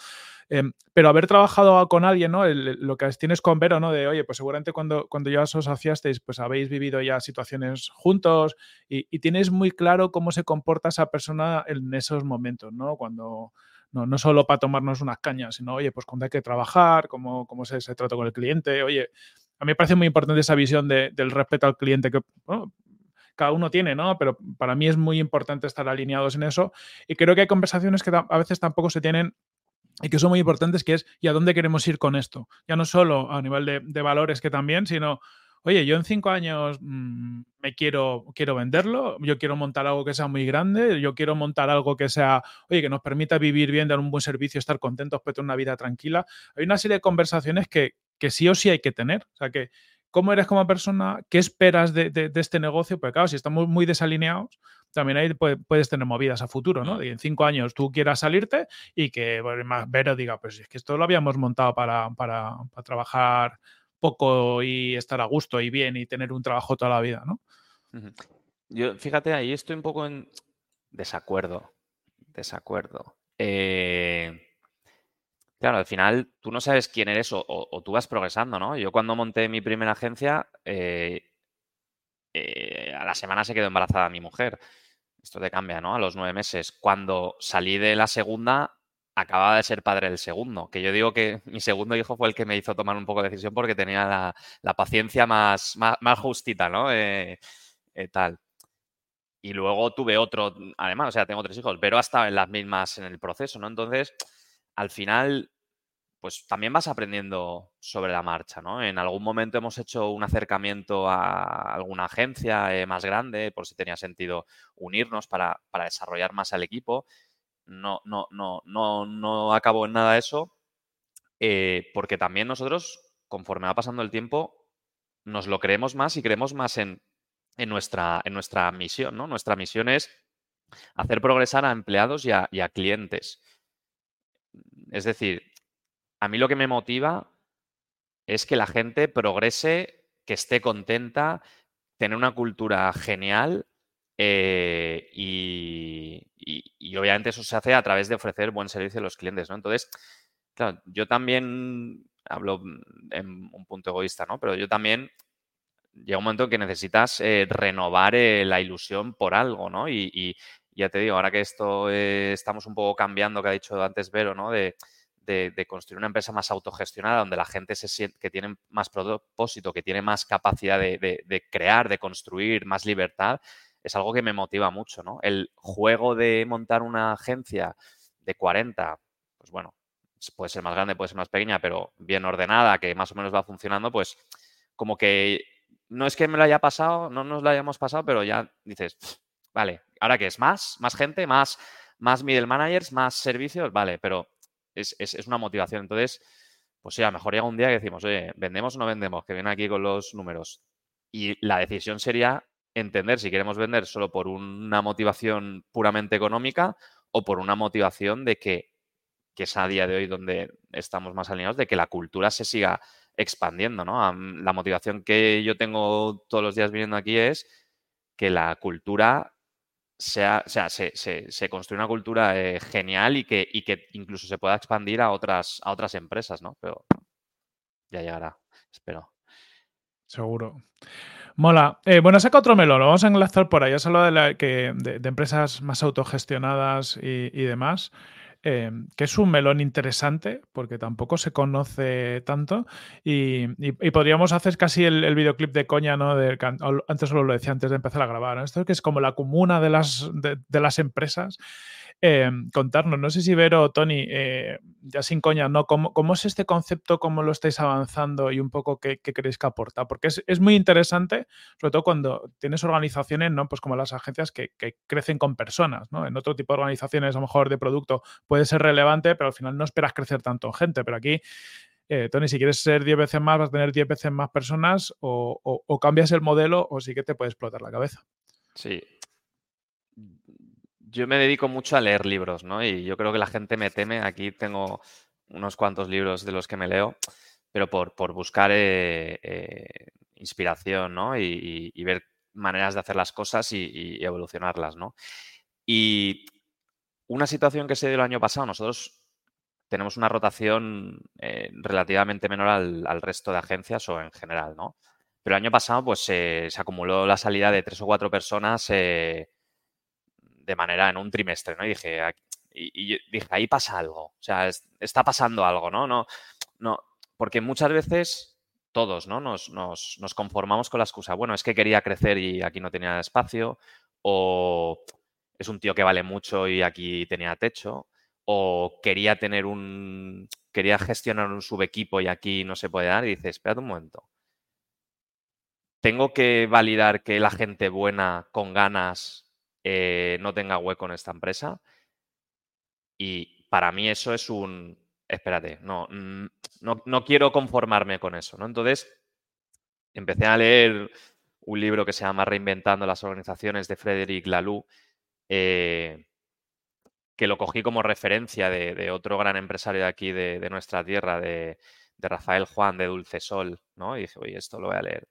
Em, pero haber trabajado con alguien, ¿no? lo que tienes con Vero, ¿no? De, oye, pues seguramente cuando, cuando ya os asociasteis, pues habéis vivido ya situaciones juntos y tienes muy claro cómo se comporta esa persona en esos momentos, ¿no? Cuando no, no solo para tomarnos unas cañas, sino, oye, pues cuando hay que trabajar, cómo, cómo se, se trata con el cliente, oye, a mí me parece muy importante esa visión del respeto al cliente que cada uno tiene, ¿no? Pero para mí es muy importante estar alineados en eso. Y creo que hay conversaciones que a veces tampoco se tienen y que son muy importantes, que es ¿y a dónde queremos ir con esto? Ya no solo a nivel de, de valores que también, sino oye, yo en cinco años mm, me quiero, quiero venderlo, yo quiero montar algo que sea muy grande, yo quiero montar algo que sea, oye, que nos permita vivir bien, dar un buen servicio, estar contentos, tener una vida tranquila. Hay una serie de conversaciones que, que sí o sí hay que tener. O sea, que cómo eres como persona, qué esperas de, de, este negocio, porque claro, si estamos muy desalineados, también ahí puedes tener movidas a futuro, ¿no? Y en cinco años tú quieras salirte y que más Vero diga, pues es que esto lo habíamos montado para, para, para trabajar poco y estar a gusto y bien y tener un trabajo toda la vida, ¿no? Yo, fíjate, ahí estoy un poco en desacuerdo. Desacuerdo. Eh, claro, al final tú no sabes quién eres o, tú vas progresando, ¿no? Yo cuando monté mi primera agencia, eh, eh, a la semana se quedó embarazada mi mujer. Esto te cambia, ¿no? A los nueve meses. Cuando salí de la segunda, acababa de ser padre del segundo, que yo digo que mi segundo hijo fue el que me hizo tomar un poco de decisión porque tenía la, paciencia más, más, justita, ¿no? Eh, eh, tal. Y luego tuve otro, además, o sea, tengo tres hijos, pero hasta en las mismas en el proceso, ¿no? Entonces, al final, pues también vas aprendiendo sobre la marcha, ¿no? En algún momento hemos hecho un acercamiento a alguna agencia eh, más grande, por si tenía sentido unirnos para, para desarrollar más al equipo no, no, no, no, no acabó en nada eso, eh, porque también nosotros, conforme va pasando el tiempo, nos lo creemos más y creemos más en, nuestra, en nuestra misión, ¿no? Nuestra misión es hacer progresar a empleados y a, y a clientes. Es decir, a mí lo que me motiva es que la gente progrese, que esté contenta, tener una cultura genial eh, y, obviamente eso se hace a través de ofrecer buen servicio a los clientes, ¿no? Entonces, claro, yo también hablo en un punto egoísta, ¿no? Pero yo también llega un momento en que necesitas eh, renovar eh, la ilusión por algo, ¿no? Y, ya te digo, ahora que esto estamos un poco cambiando, que ha dicho antes Vero, ¿no? De, construir una empresa más autogestionada, donde la gente se siente que tiene más propósito, que tiene más capacidad de, crear, de construir, más libertad, es algo que me motiva mucho, ¿no? El juego de montar una agencia de 40, pues bueno, puede ser más grande, puede ser más pequeña, pero bien ordenada, que más o menos va funcionando, pues como que no es que me lo haya pasado, no nos lo hayamos pasado, pero ya dices, vale, ¿ahora qué es? ¿Más? ¿Más gente? ¿Más, más middle managers? ¿Más servicios? Vale, pero es, una motivación. Entonces, pues sí, a lo mejor llega un día que decimos, oye, ¿vendemos o no vendemos? Que viene aquí con los números. Y la decisión sería entender si queremos vender solo por una motivación puramente económica o por una motivación de que, que es a día de hoy donde estamos más alineados, de que la cultura se siga expandiendo, ¿no? La motivación que yo tengo todos los días viniendo aquí es que la cultura sea, o sea, se, se, construye una cultura eh, genial y que, y que incluso se pueda expandir a otras, a otras empresas, ¿no? Pero ya llegará, espero. Seguro. Mola. Eh, bueno, saca otro melón, lo vamos a enlazar por ahí. Has hablado de, empresas más autogestionadas y, demás. Em, que es un melón interesante porque tampoco se conoce tanto y, podríamos hacer casi el, videoclip de coña, ¿no? Antes solo lo decía antes de empezar a grabar, Esto que es como la comuna de las, de las empresas Em, contarnos. No sé si Vero o Tony, eh, ya sin coña, ¿no? ¿Cómo, ¿Cómo, es este concepto? ¿Cómo lo estáis avanzando? Y un poco qué, qué creéis que aporta. Porque es, muy interesante, sobre todo cuando tienes organizaciones, ¿no? Pues como las agencias que, crecen con personas, ¿no? En otro tipo de organizaciones, a lo mejor de producto, puede ser relevante, pero al final no esperas crecer tanto en gente. Pero aquí eh, Tony, si quieres ser 10 veces más, vas a tener 10 veces más personas o, o, cambias el modelo o sí que te puede explotar la cabeza. Sí, yo me dedico mucho a leer libros, ¿no? Y yo creo que la gente me teme. Aquí tengo unos cuantos libros de los que me leo, pero por, por buscar eh, eh, inspiración, ¿no? Y, ver maneras de hacer las cosas y, evolucionarlas, ¿no? Y una situación que se dio el año pasado, nosotros tenemos una rotación eh, relativamente menor al, resto de agencias o en general, ¿no? Pero el año pasado, pues se acumuló la salida de tres o cuatro personas de manera en un trimestre, ¿no? Y dije, y, dije, ahí pasa algo, o sea, está pasando algo, ¿no? No, no, porque muchas veces todos, ¿no? Nos, nos, nos, conformamos con la excusa, bueno, es que quería crecer y aquí no tenía espacio, o es un tío que vale mucho y aquí tenía techo, o quería tener un, quería gestionar un subequipo y aquí no se puede dar, y dices, espérate un momento. Tengo que validar que la gente buena, con ganas, eh, no tenga hueco en esta empresa. Y para mí eso es un, espérate, no, no, no quiero conformarme con eso, ¿no? Entonces, empecé a leer un libro que se llama Reinventando las organizaciones de Frederic Laloux, eh, que lo cogí como referencia de, otro gran empresario de aquí, de, nuestra tierra, de, Rafael Juan, de Dulce Sol, ¿no? Y dije, oye, esto lo voy a leer.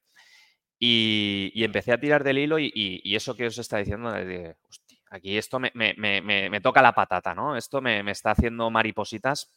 Y, empecé a tirar del hilo y, eso que os está diciendo, de, aquí esto me, toca la patata, ¿no? Esto me, está haciendo maripositas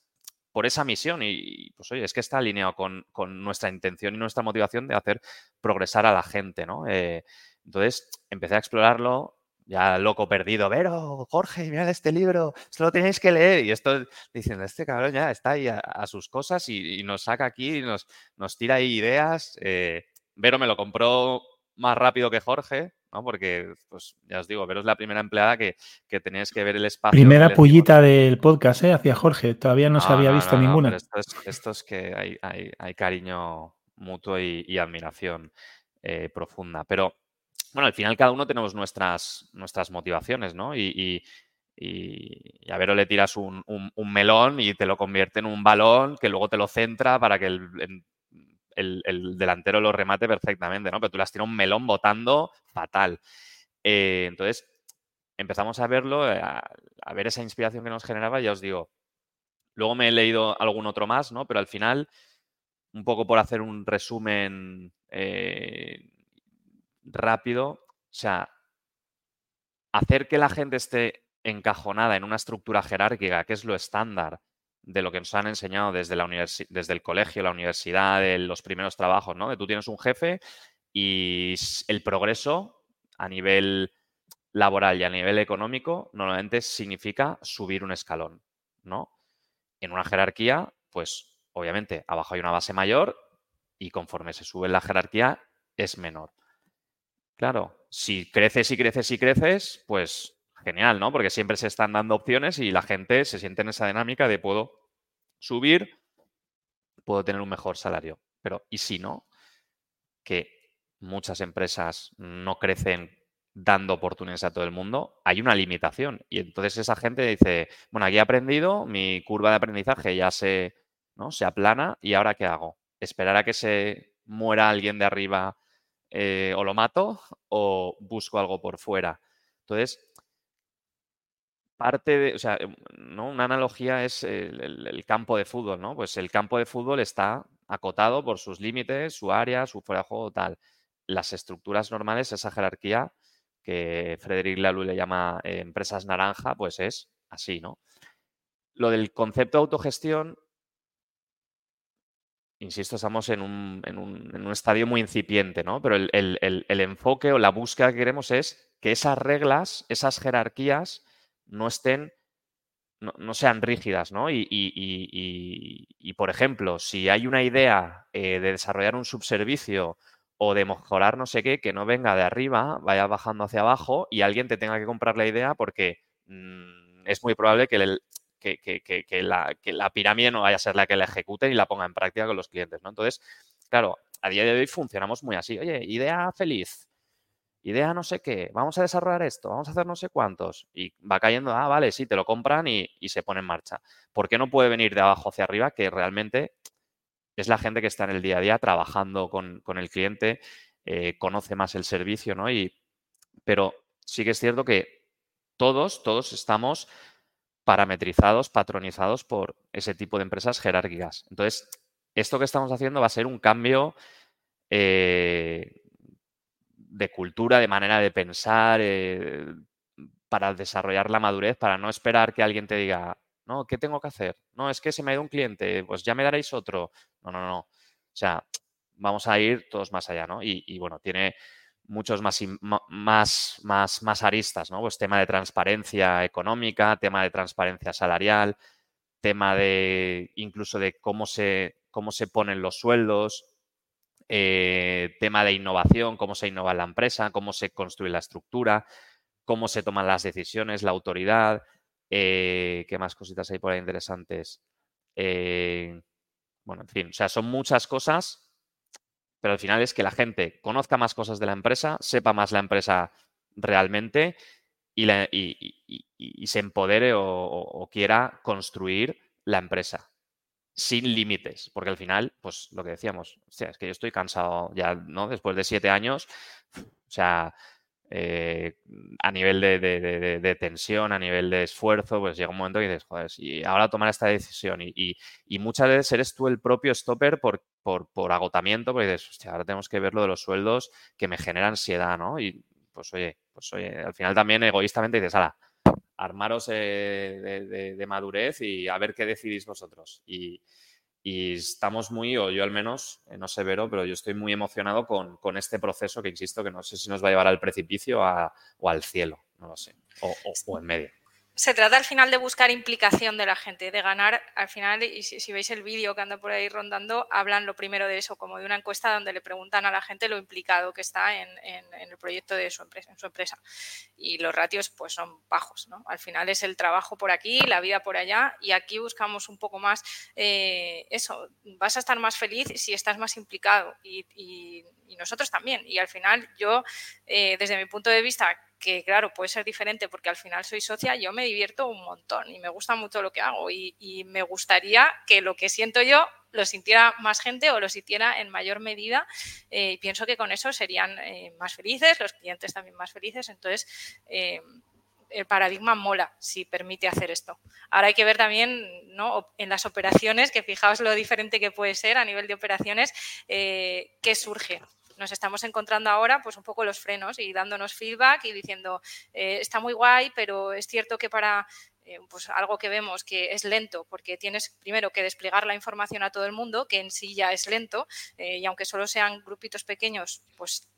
por esa misión y, pues oye, es que está alineado con, nuestra intención y nuestra motivación de hacer progresar a la gente, ¿no? Eh, entonces empecé a explorarlo, ya loco perdido, Vero, Jorge, mirad este libro, esto lo tenéis que leer. Y esto diciendo, este cabrón ya está ahí a, sus cosas y, nos saca aquí, nos, nos tira ahí ideas. Eh, Vero me lo compró más rápido que Jorge, ¿no? Porque, pues ya os digo, Vero es la primera empleada que, que tenéis que ver el espacio. Primera pullita del podcast, ¿eh? Hacia Jorge. Todavía no, se había visto ninguna. esto, es, que hay, cariño mutuo y, admiración eh, profunda. Pero, bueno, al final cada uno tenemos nuestras, nuestras motivaciones, ¿no? Y, a Vero le tiras un, melón y te lo convierte en un balón que luego te lo centra para que el, el, delantero lo remate perfectamente, ¿no? Pero tú las tienes un melón botando fatal. Eh, entonces, empezamos a verlo, eh, a, ver esa inspiración que nos generaba, ya os digo. Luego me he leído algún otro más, ¿no? Pero al final, un poco por hacer un resumen eh, rápido, o sea, hacer que la gente esté encajonada en una estructura jerárquica, que es lo estándar, de lo que nos han enseñado desde, la desde el colegio, la universidad, de los primeros trabajos, ¿no? Que tú tienes un jefe y el progreso a nivel laboral y a nivel económico normalmente significa subir un escalón, ¿no? En una jerarquía, pues obviamente abajo hay una base mayor y conforme se sube la jerarquía es menor. Claro, si creces y creces y creces, pues genial, ¿no? Porque siempre se están dando opciones y la gente se siente en esa dinámica de puedo subir, puedo tener un mejor salario. Pero, ¿y si no? Que muchas empresas no crecen dando oportunidades a todo el mundo, hay una limitación. Y entonces esa gente dice, bueno, aquí he aprendido, mi curva de aprendizaje ya se, ¿no? se aplana y ahora ¿qué hago? ¿Esperar a que se muera alguien de arriba eh, o lo mato o busco algo por fuera? Entonces, parte de, o sea, em, ¿no? una analogía es el, campo de fútbol, ¿no? Pues el campo de fútbol está acotado por sus límites, su área, su fuera de juego, tal. Las estructuras normales, esa jerarquía que Frederick Laloux le llama eh, empresas naranja, pues es así, ¿no? Lo del concepto de autogestión, insisto, estamos en un, en un, estadio muy incipiente, ¿no? Pero el, el enfoque o la búsqueda que queremos es que esas reglas, esas jerarquías, no estén, no, sean rígidas, ¿no? Y, por ejemplo, si hay una idea eh, de desarrollar un subservicio o de mejorar no sé qué, que no venga de arriba, vaya bajando hacia abajo y alguien te tenga que comprar la idea porque mm, es muy probable que, la, que, la, pirámide no vaya a ser la que la ejecute y la ponga en práctica con los clientes, ¿no? Entonces, claro, a día de hoy funcionamos muy así. Oye, idea feliz, idea no sé qué, vamos a desarrollar esto, vamos a hacer no sé cuántos. Y va cayendo, ah, vale, sí, te lo compran y, se pone en marcha. ¿Por qué no puede venir de abajo hacia arriba? Que realmente es la gente que está en el día a día trabajando con, el cliente, eh, conoce más el servicio, ¿no? Y, pero sí que es cierto que todos, todos estamos parametrizados, patronizados por ese tipo de empresas jerárquicas. Entonces, esto que estamos haciendo va a ser un cambio eh, de cultura, de manera de pensar, eh, para desarrollar la madurez, para no esperar que alguien te diga, no, ¿qué tengo que hacer? No, es que se me ha ido un cliente, pues ya me daréis otro. No, no, no. O sea, vamos a ir todos más allá, ¿no? Y, bueno, tiene muchos más, más, más, más aristas, ¿no? Pues tema de transparencia económica, tema de transparencia salarial, tema de incluso de cómo se, cómo se ponen los sueldos, eh, tema de innovación, cómo se innova la empresa, cómo se construye la estructura, cómo se toman las decisiones, la autoridad, eh, qué más cositas hay por ahí interesantes. Eh, bueno, en fin, o sea, son muchas cosas, pero al final es que la gente conozca más cosas de la empresa, sepa más la empresa realmente y, se empodere o quiera construir la empresa sin límites, porque al final, pues lo que decíamos, o sea, es que yo estoy cansado ya, ¿no? Después de siete años, o sea, eh, a nivel de, tensión, a nivel de esfuerzo, pues llega un momento que dices, joder, y ahora tomar esta decisión y, muchas veces eres tú el propio stopper por, por, agotamiento, porque dices, hostia, ahora tenemos que ver lo de los sueldos que me genera ansiedad, ¿no? Y pues oye, pues oye, al final también egoístamente dices, ala, armaros eh, de, madurez y a ver qué decidís vosotros. Y, estamos muy, o yo al menos, eh, no sé Vero, pero yo estoy muy emocionado con, este proceso que insisto que no sé si nos va a llevar al precipicio o al cielo, no lo sé, o en medio se trata al final de buscar implicación de la gente, de ganar al final, y si, veis el vídeo que anda por ahí rondando, hablan lo primero de eso, como de una encuesta donde le preguntan a la gente lo implicado que está en, el proyecto de su empresa, en su empresa. Y los ratios pues son bajos, ¿no? Al final es el trabajo por aquí, la vida por allá, y aquí buscamos un poco más eh, eso, vas a estar más feliz si estás más implicado, y, nosotros también. Y al final yo, eh, desde mi punto de vista, que claro, puede ser diferente porque al final soy socia, yo me divierto un montón y me gusta mucho lo que hago y, me gustaría que lo que siento yo lo sintiera más gente o lo sintiera en mayor medida. Eh, pienso que con eso serían eh, más felices, los clientes también más felices, entonces eh, el paradigma mola si permite hacer esto. Ahora hay que ver también ¿no? en las operaciones, que fijaos lo diferente que puede ser a nivel de operaciones, qué surge nos estamos encontrando ahora pues un poco los frenos y dándonos feedback y diciendo, eh, está muy guay, pero es cierto que para eh, pues algo que vemos que es lento porque tienes primero que desplegar la información a todo el mundo, que en sí ya es lento, eh, y aunque solo sean grupitos pequeños, pues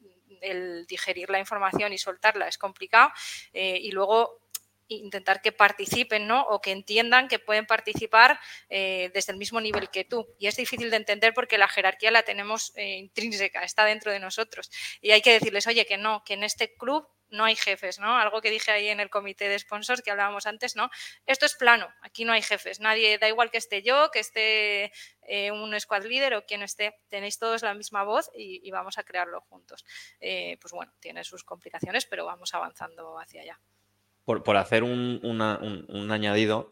el digerir la información y soltarla es complicado. Y luego intentar que participen, ¿no? O que entiendan que pueden participar desde el mismo nivel que tú. Y es difícil de entender porque la jerarquía la tenemos intrínseca, está dentro de nosotros. Y hay que decirles, oye, que no, que en este club no hay jefes, ¿no? Algo que dije ahí en el comité de sponsors que hablábamos antes, ¿no? Esto es plano, aquí no hay jefes, nadie, da igual que esté yo, que esté eh, un squad leader o quien esté, tenéis todos la misma voz y, vamos a crearlo juntos. Eh, pues bueno, tiene sus complicaciones, pero vamos avanzando hacia allá. Por, hacer un, añadido, o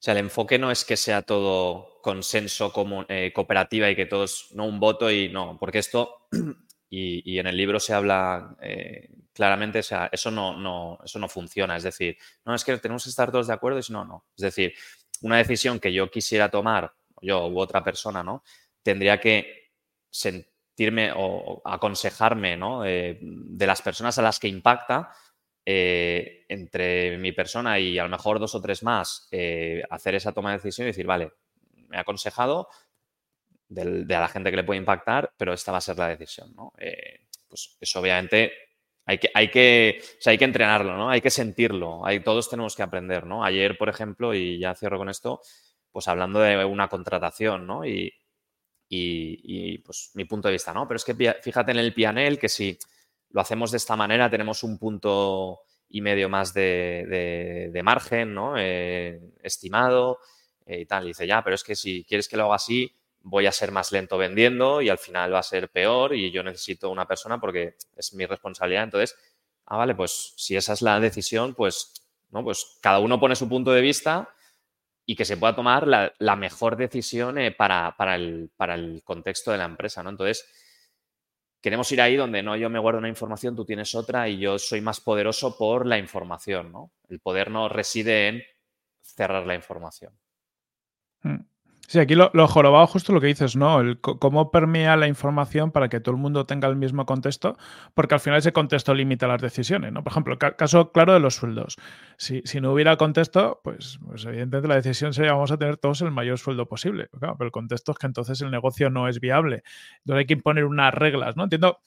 sea, el enfoque no es que sea todo consenso como, eh, cooperativa y que todos, no un voto y no, porque esto, [CLEARS THROAT] y, en el libro se habla claramente, o sea, eso no, no, eso no funciona. Es decir, no es que tenemos que estar todos de acuerdo y si no, no. Es decir, una decisión que yo quisiera tomar, yo u otra persona, ¿no? Tendría que sentirme o aconsejarme, ¿no? Eh, de las personas a las que impacta, eh, entre mi persona y a lo mejor dos o tres más, eh, hacer esa toma de decisión y decir, vale, me he aconsejado de, a la gente que le puede impactar, pero esta va a ser la decisión, ¿no? pues eso obviamente hay que, hay que, hay que entrenarlo, ¿no? Hay que sentirlo. Hay, todos tenemos que aprender, ¿no? Ayer, por ejemplo, y ya cierro con esto, pues hablando de una contratación, ¿no? Y, y, pues mi punto de vista, ¿no? Pero es que fíjate en el pianel que si lo hacemos de esta manera tenemos un punto y medio más de, margen, ¿no? Eh, estimado eh, y tal. Y dice, ya, pero es que si quieres que lo haga así, voy a ser más lento vendiendo y al final va a ser peor y yo necesito una persona porque es mi responsabilidad. Entonces, ah, vale, pues si esa es la decisión, pues, ¿no? Pues cada uno pone su punto de vista y que se pueda tomar la, mejor decisión eh, para, el, para, el, contexto de la empresa, ¿no? Entonces, queremos ir ahí donde no yo me guardo una información, tú tienes otra y yo soy más poderoso por la información, ¿no? El poder no reside en cerrar la información. Hmm. Sí, aquí lo, lo, jorobado justo lo que dices, ¿no? Cómo permea la información para que todo el mundo tenga el mismo contexto, porque al final ese contexto limita las decisiones, ¿no? Por ejemplo, caso claro de los sueldos. Si, si no hubiera contexto, pues, pues, evidentemente la decisión sería vamos a tener todos el mayor sueldo posible. pero el contexto es que entonces el negocio no es viable. Entonces hay que imponer unas reglas, ¿no? Entiendo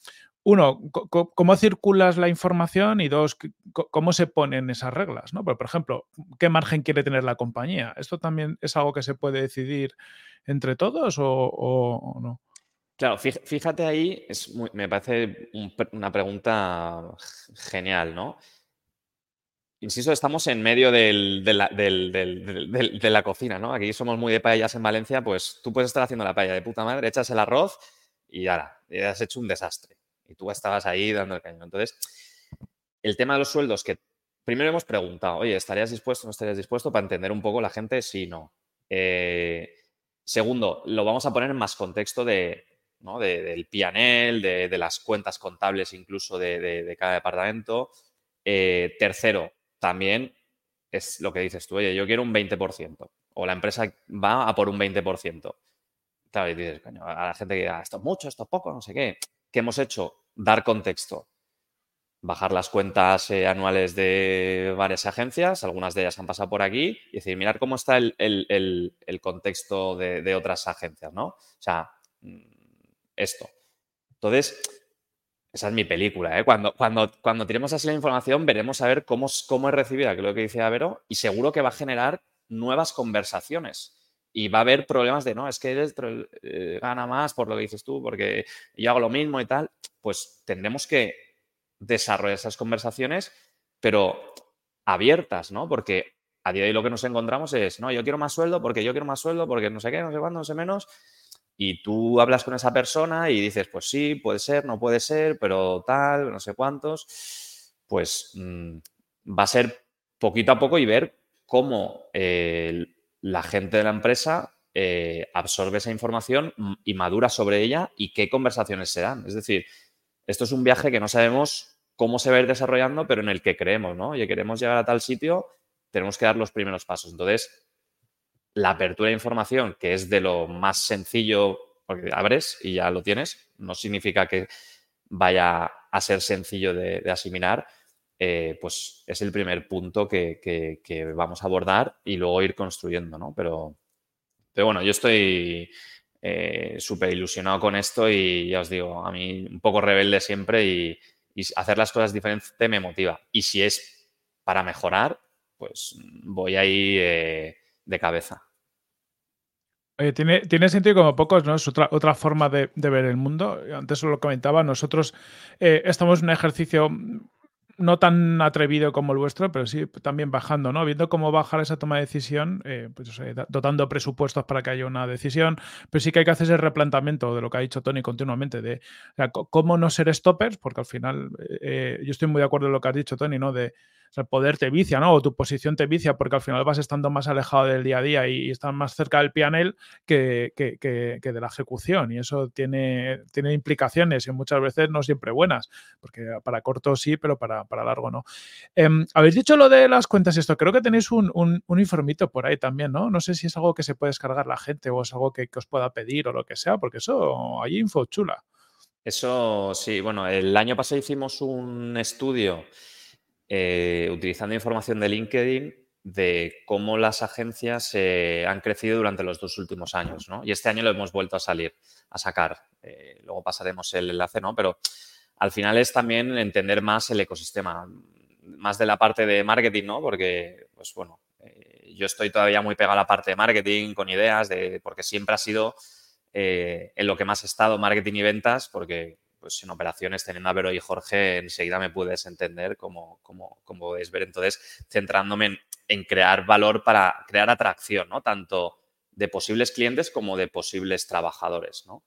uno, cómo circulas la información y dos, cómo se ponen esas reglas, ¿no? por ejemplo, ¿qué margen quiere tener la compañía? ¿Esto también es algo que se puede decidir entre todos o, no? Claro, fíjate ahí, es me parece una pregunta genial, ¿no? Insisto, estamos en medio de, la, cocina, ¿no? Aquí somos muy de paellas en Valencia, pues tú puedes estar haciendo la paella de puta madre, echas el arroz y ahora, ya has hecho un desastre y tú estabas ahí dando el cañón. Entonces, el tema de los sueldos, que primero hemos preguntado, oye, ¿estarías dispuesto o no estarías dispuesto para entender un poco la gente? Sí, no. Eh, segundo, lo vamos a poner en más contexto de, del PNL, de, las cuentas contables incluso de, cada departamento. Eh, tercero, también es lo que dices tú, oye, yo quiero un 20%, o la empresa va a por un 20%. Claro, y dices, coño, a la gente que diga, esto es mucho, esto es poco, no sé qué. ¿Qué hemos hecho? Dar contexto. Bajar las cuentas eh, anuales de varias agencias, algunas de ellas han pasado por aquí, y decir, mirar cómo está el, contexto de, otras agencias, ¿no? O sea, mm, esto. Entonces, esa es mi película, ¿eh? Cuando, cuando, cuando tiremos así la información, veremos a ver cómo, cómo es recibida, que es lo que dice Avero, y seguro que va a generar nuevas conversaciones y va a haber problemas de, no, es que él eh, gana más por lo que dices tú, porque yo hago lo mismo y tal, pues tendremos que desarrollar esas conversaciones, pero abiertas, ¿no? Porque a día de hoy lo que nos encontramos es, no, yo quiero más sueldo porque yo quiero más sueldo porque no sé qué, no sé cuándo, no sé menos. Y tú hablas con esa persona y dices, pues sí, puede ser, no puede ser, pero tal, no sé cuántos. Pues mm, va a ser poquito a poco y ver cómo el la gente de la empresa eh, absorbe esa información y madura sobre ella y qué conversaciones se dan. Es decir, esto es un viaje que no sabemos cómo se va a ir desarrollando, pero en el que creemos, ¿no? Oye, queremos llegar a tal sitio, tenemos que dar los primeros pasos. Entonces, la apertura de información, que es de lo más sencillo, porque abres y ya lo tienes, no significa que vaya a ser sencillo de, asimilar, eh, pues es el primer punto que, vamos a abordar y luego ir construyendo, ¿no? Pero, pero bueno, yo estoy eh, súper ilusionado con esto y ya os digo, a mí un poco rebelde siempre y, hacer las cosas diferentes me motiva. Y si es para mejorar, pues voy ahí eh, de cabeza. Tiene, tiene sentido como pocos, ¿no? Es otra, otra forma de, ver el mundo. Antes lo comentaba, nosotros estamos en un ejercicio no tan atrevido como el vuestro, pero sí también bajando, ¿no? Viendo cómo bajar esa toma de decisión, eh, pues dotando presupuestos para que haya una decisión, pero sí que hay que hacer ese replanteamiento de lo que ha dicho Tony continuamente, de cómo no ser stoppers, porque al final eh, yo estoy muy de acuerdo en lo que has dicho, Tony, ¿no? De, el poder te vicia, ¿no? O tu posición te vicia porque al final vas estando más alejado del día a día y, estás más cerca del pianel que, de la ejecución. Y eso tiene, tiene implicaciones y muchas veces no siempre buenas, porque para corto sí, pero para, largo no. Em, habéis dicho lo de las cuentas esto, creo que tenéis un, un, informito por ahí también, ¿no? No sé si es algo que se puede descargar la gente o es algo que, que os pueda pedir o lo que sea, porque eso, hay info chula. Eso sí, bueno, el año pasado hicimos un estudio eh, utilizando información de LinkedIn de cómo las agencias eh, han crecido durante los dos últimos años, ¿no? Y este año lo hemos vuelto a salir, a sacar. Eh, luego pasaremos el enlace, ¿no? Pero al final es también entender más el ecosistema, más de la parte de marketing, ¿no? Porque, pues bueno, yo estoy todavía muy pegado a la parte de marketing, con ideas, de, porque siempre ha sido en lo que más he estado, marketing y ventas, porque pues en operaciones teniendo a Vero y Jorge enseguida me puedes entender como, como, como podéis ver. Entonces, centrándome en, crear valor para crear atracción, ¿no? Tanto de posibles clientes como de posibles trabajadores, ¿no?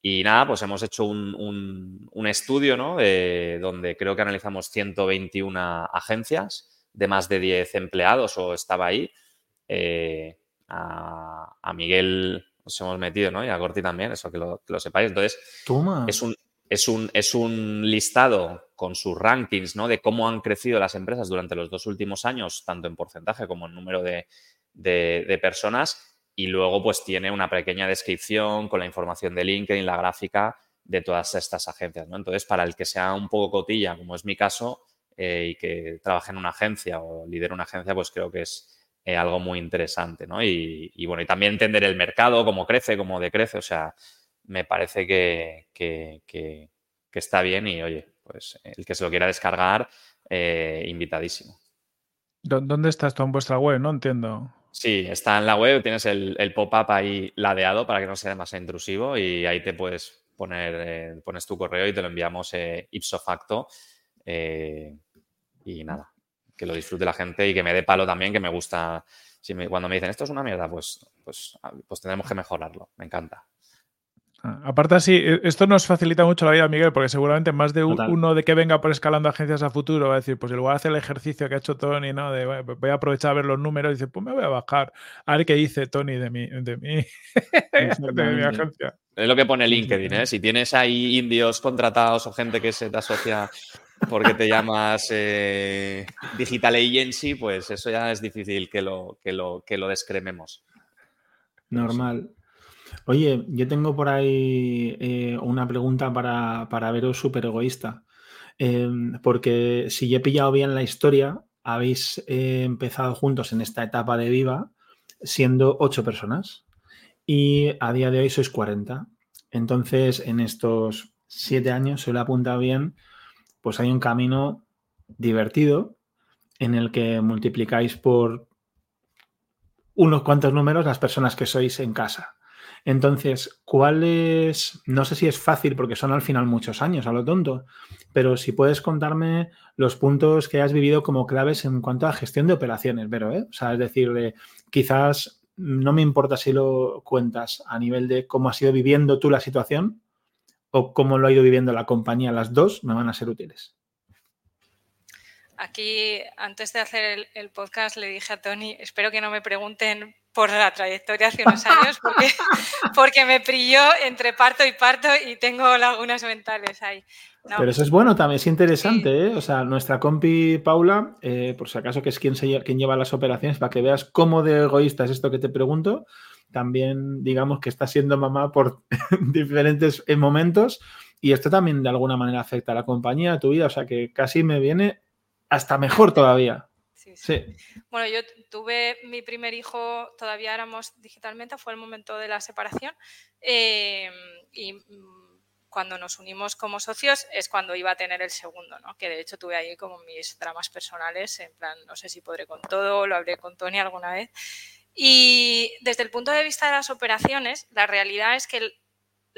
Y nada, pues hemos hecho un, estudio, ¿no? donde creo que analizamos 121 agencias de más de 10 empleados o estaba ahí. Eh, a, Miguel nos hemos metido, ¿no? Y a Corti también, eso que lo, que lo sepáis. Entonces, Toma. es un, es un, es un listado con sus rankings ¿no? de cómo han crecido las empresas durante los dos últimos años, tanto en porcentaje como en número de, personas. Y luego, pues tiene una pequeña descripción con la información de LinkedIn, la gráfica de todas estas agencias. ¿no? Entonces, para el que sea un poco cotilla, como es mi caso, eh, y que trabaje en una agencia o lidere una agencia, pues creo que es eh, algo muy interesante. ¿no? Y, y, bueno, y también entender el mercado, cómo crece, cómo decrece. O sea, me parece que, está bien y oye, pues el que se lo quiera descargar, eh, invitadísimo. ¿Dónde está esto en vuestra web? No entiendo. Sí, está en la web, tienes el, pop-up ahí ladeado para que no sea demasiado intrusivo y ahí te puedes poner, eh, pones tu correo y te lo enviamos eh, ipso facto. y nada, que lo disfrute la gente y que me dé palo también, que me gusta. Si cuando me dicen esto es una mierda, pues, pues, pues tendremos que mejorarlo. Me encanta. Ah, aparte así, e, esto nos facilita mucho la vida, Miguel, porque seguramente más de uno de que venga por escalando agencias a futuro va a decir, pues igual hace el ejercicio que ha hecho Tony, ¿no? De voy a aprovechar a ver los números y dice, pues me voy a bajar a ver qué dice Tony de mi, de mi, [LAUGHS] agencia. Es lo que pone LinkedIn, ¿eh? Si tienes ahí indios contratados o gente que se te asocia porque te llamas eh, Digital Agency, pues eso ya es difícil que lo, que lo, que lo descrememos. Normal. Oye, yo tengo por ahí eh, una pregunta para, para veros súper egoísta. Em, porque si yo he pillado bien la historia, habéis eh, empezado juntos en esta etapa de Viva siendo ocho personas y a día de hoy sois 40. Entonces, en estos siete años, se lo he apuntado bien, pues hay un camino divertido en el que multiplicáis por unos cuantos números las personas que sois en casa. Entonces, ¿cuál es? No sé si es fácil porque son al final muchos años, a lo tonto, pero si puedes contarme los puntos que has vivido como claves en cuanto a gestión de operaciones, pero, ¿eh? O sea, es decir, quizás no me importa si lo cuentas a nivel de cómo has ido viviendo tú la situación o cómo lo ha ido viviendo la compañía, las dos me van a ser útiles. Aquí, antes de hacer el, podcast, le dije a Tony, espero que no me pregunten por la trayectoria hace unos años, porque, [LAUGHS] porque me prilló entre parto y parto y tengo lagunas mentales ahí. Pero eso es bueno también, es interesante, ¿eh? O sea, nuestra compi Paula, eh, por si acaso que es quien, se, quien lleva las operaciones, para que veas cómo de egoísta es esto que te pregunto, también digamos que está siendo mamá por [LAUGHS] diferentes eh, momentos y esto también de alguna manera afecta a la compañía, a tu vida, o sea que casi me viene hasta mejor todavía. Sí, Bueno, yo tuve mi primer hijo, todavía éramos digitalmente, fue el momento de la separación. Em, y mm, cuando nos unimos como socios es cuando iba a tener el segundo, ¿no? Que de hecho tuve ahí como mis dramas personales, en plan, no sé si podré con todo, lo hablé con Tony alguna vez. Y desde el punto de vista de las operaciones, la realidad es que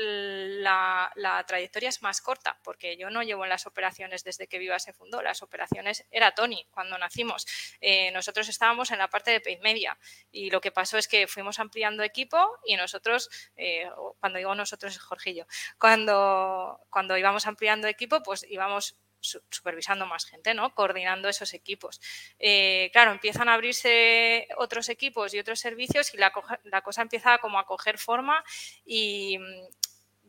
la, trayectoria es más corta, porque yo no llevo en las operaciones desde que Viva se fundó. Las operaciones era Tony cuando nacimos. Eh, nosotros estábamos en la parte de paid media y lo que pasó es que fuimos ampliando equipo y nosotros, eh, cuando digo nosotros es Jorgillo, cuando, cuando íbamos ampliando equipo, pues íbamos supervisando más gente, ¿no? Coordinando esos equipos. Eh, claro, empiezan a abrirse otros equipos y otros servicios y la, la, cosa empieza como a coger forma y,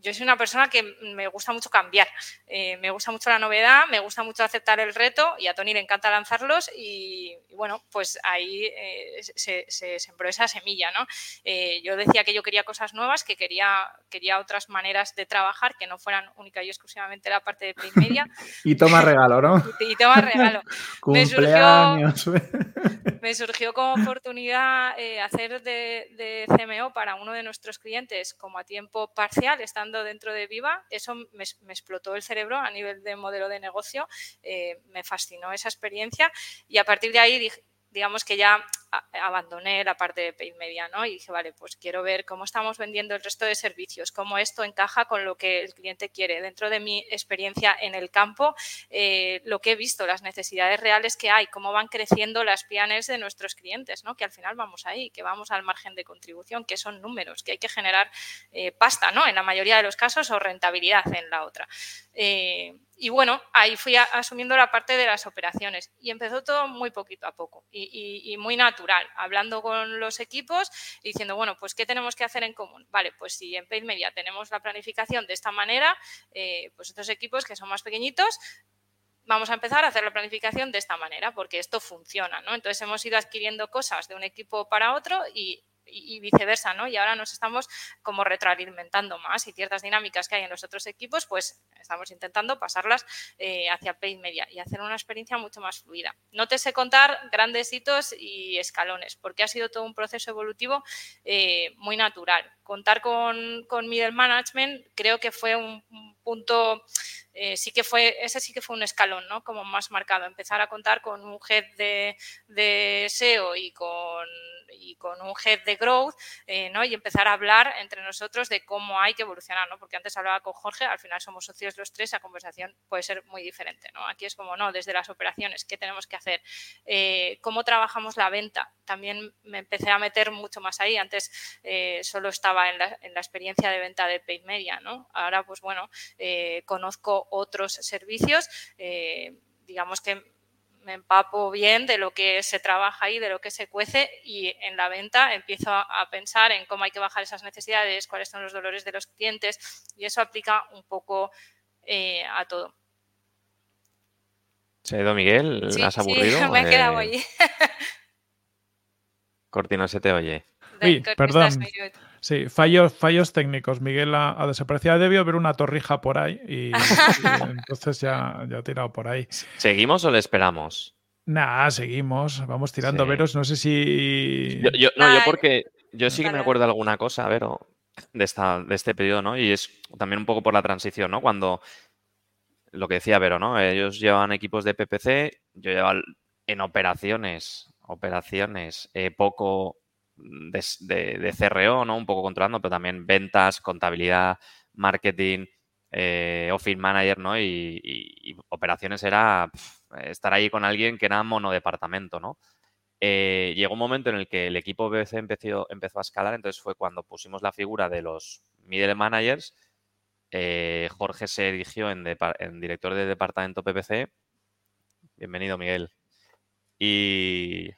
yo soy una persona que me gusta mucho cambiar, eh, me gusta mucho la novedad, me gusta mucho aceptar el reto y a Tony le encanta lanzarlos y, bueno, pues ahí eh, se, sembró esa semilla, ¿no? Eh, yo decía que yo quería cosas nuevas, que quería, quería otras maneras de trabajar que no fueran única y exclusivamente la parte de Play Media. [LAUGHS] y toma regalo, ¿no? [LAUGHS] y, toma regalo. [LAUGHS] Cumpleaños. Me surgió, como oportunidad hacer de, de CMO para uno de nuestros clientes como a tiempo parcial, estando dentro de Viva, eso me, explotó el cerebro a nivel de modelo de negocio, eh, me fascinó esa experiencia y a partir de ahí dije, digamos que ya abandoné la parte de paid media, ¿no? Y dije, vale, pues quiero ver cómo estamos vendiendo el resto de servicios, cómo esto encaja con lo que el cliente quiere. Dentro de mi experiencia en el campo, eh, lo que he visto, las necesidades reales que hay, cómo van creciendo las planes de nuestros clientes, ¿no? Que al final vamos ahí, que vamos al margen de contribución, que son números, que hay que generar eh, pasta, ¿no? En la mayoría de los casos o rentabilidad en la otra. Eh, y bueno, ahí fui asumiendo la parte de las operaciones y empezó todo muy poquito a poco y, muy natural, hablando con los equipos y diciendo, bueno, pues ¿qué tenemos que hacer en común? Vale, pues si en Paid Media tenemos la planificación de esta manera, eh, pues estos equipos que son más pequeñitos vamos a empezar a hacer la planificación de esta manera, porque esto funciona, ¿no? Entonces hemos ido adquiriendo cosas de un equipo para otro y y, viceversa, ¿no? Y ahora nos estamos como retroalimentando más y ciertas dinámicas que hay en los otros equipos, pues estamos intentando pasarlas eh, hacia paid media y hacer una experiencia mucho más fluida. No te sé contar grandes hitos y escalones, porque ha sido todo un proceso evolutivo eh, muy natural. Contar con, con, middle management creo que fue un, punto, eh, sí que fue, ese sí que fue un escalón, ¿no? Como más marcado. Empezar a contar con un head de, de SEO y con y con un head de growth, eh, ¿no? Y empezar a hablar entre nosotros de cómo hay que evolucionar, ¿no? Porque antes hablaba con Jorge, al final somos socios los tres, la conversación puede ser muy diferente, ¿no? Aquí es como, no, desde las operaciones, ¿qué tenemos que hacer? Eh, ¿Cómo trabajamos la venta? También me empecé a meter mucho más ahí. Antes eh, solo estaba en la, en la, experiencia de venta de paid media, ¿no? Ahora, pues bueno, conozco otros servicios, digamos que me empapo bien de lo que se trabaja ahí, de lo que se cuece y en la venta empiezo a, pensar en cómo hay que bajar esas necesidades, cuáles son los dolores de los clientes y eso aplica un poco eh, a todo. ¿Se ha ido Miguel? ¿Has aburrido? Sí, [LAUGHS] me he quedado allí. Cortina, se te oye. Uy, perdón. Sí, fallos, fallos técnicos. Miguel ha, desaparecido. Debió haber una torrija por ahí y, [LAUGHS] entonces ya, ya ha tirado por ahí. ¿Seguimos o le esperamos? Nada, seguimos. Vamos tirando veros. No sé si. Yo, no, yo porque. Yo sí que me acuerdo de alguna cosa, Vero, de, esta, de este periodo, ¿no? Y es también un poco por la transición, ¿no? Cuando. Lo que decía Vero, ¿no? Ellos llevan equipos de PPC, yo llevo en operaciones, operaciones, eh, poco de, CRO, ¿no? Un poco controlando, pero también ventas, contabilidad, marketing, eh, office manager, ¿no? Y, operaciones era estar ahí con alguien que era monodepartamento, ¿no? Eh, llegó un momento en el que el equipo BBC empezó, empezó a escalar, entonces fue cuando pusimos la figura de los middle managers. Eh, Jorge se erigió en, en, director de departamento PPC. Bienvenido, Miguel. Y,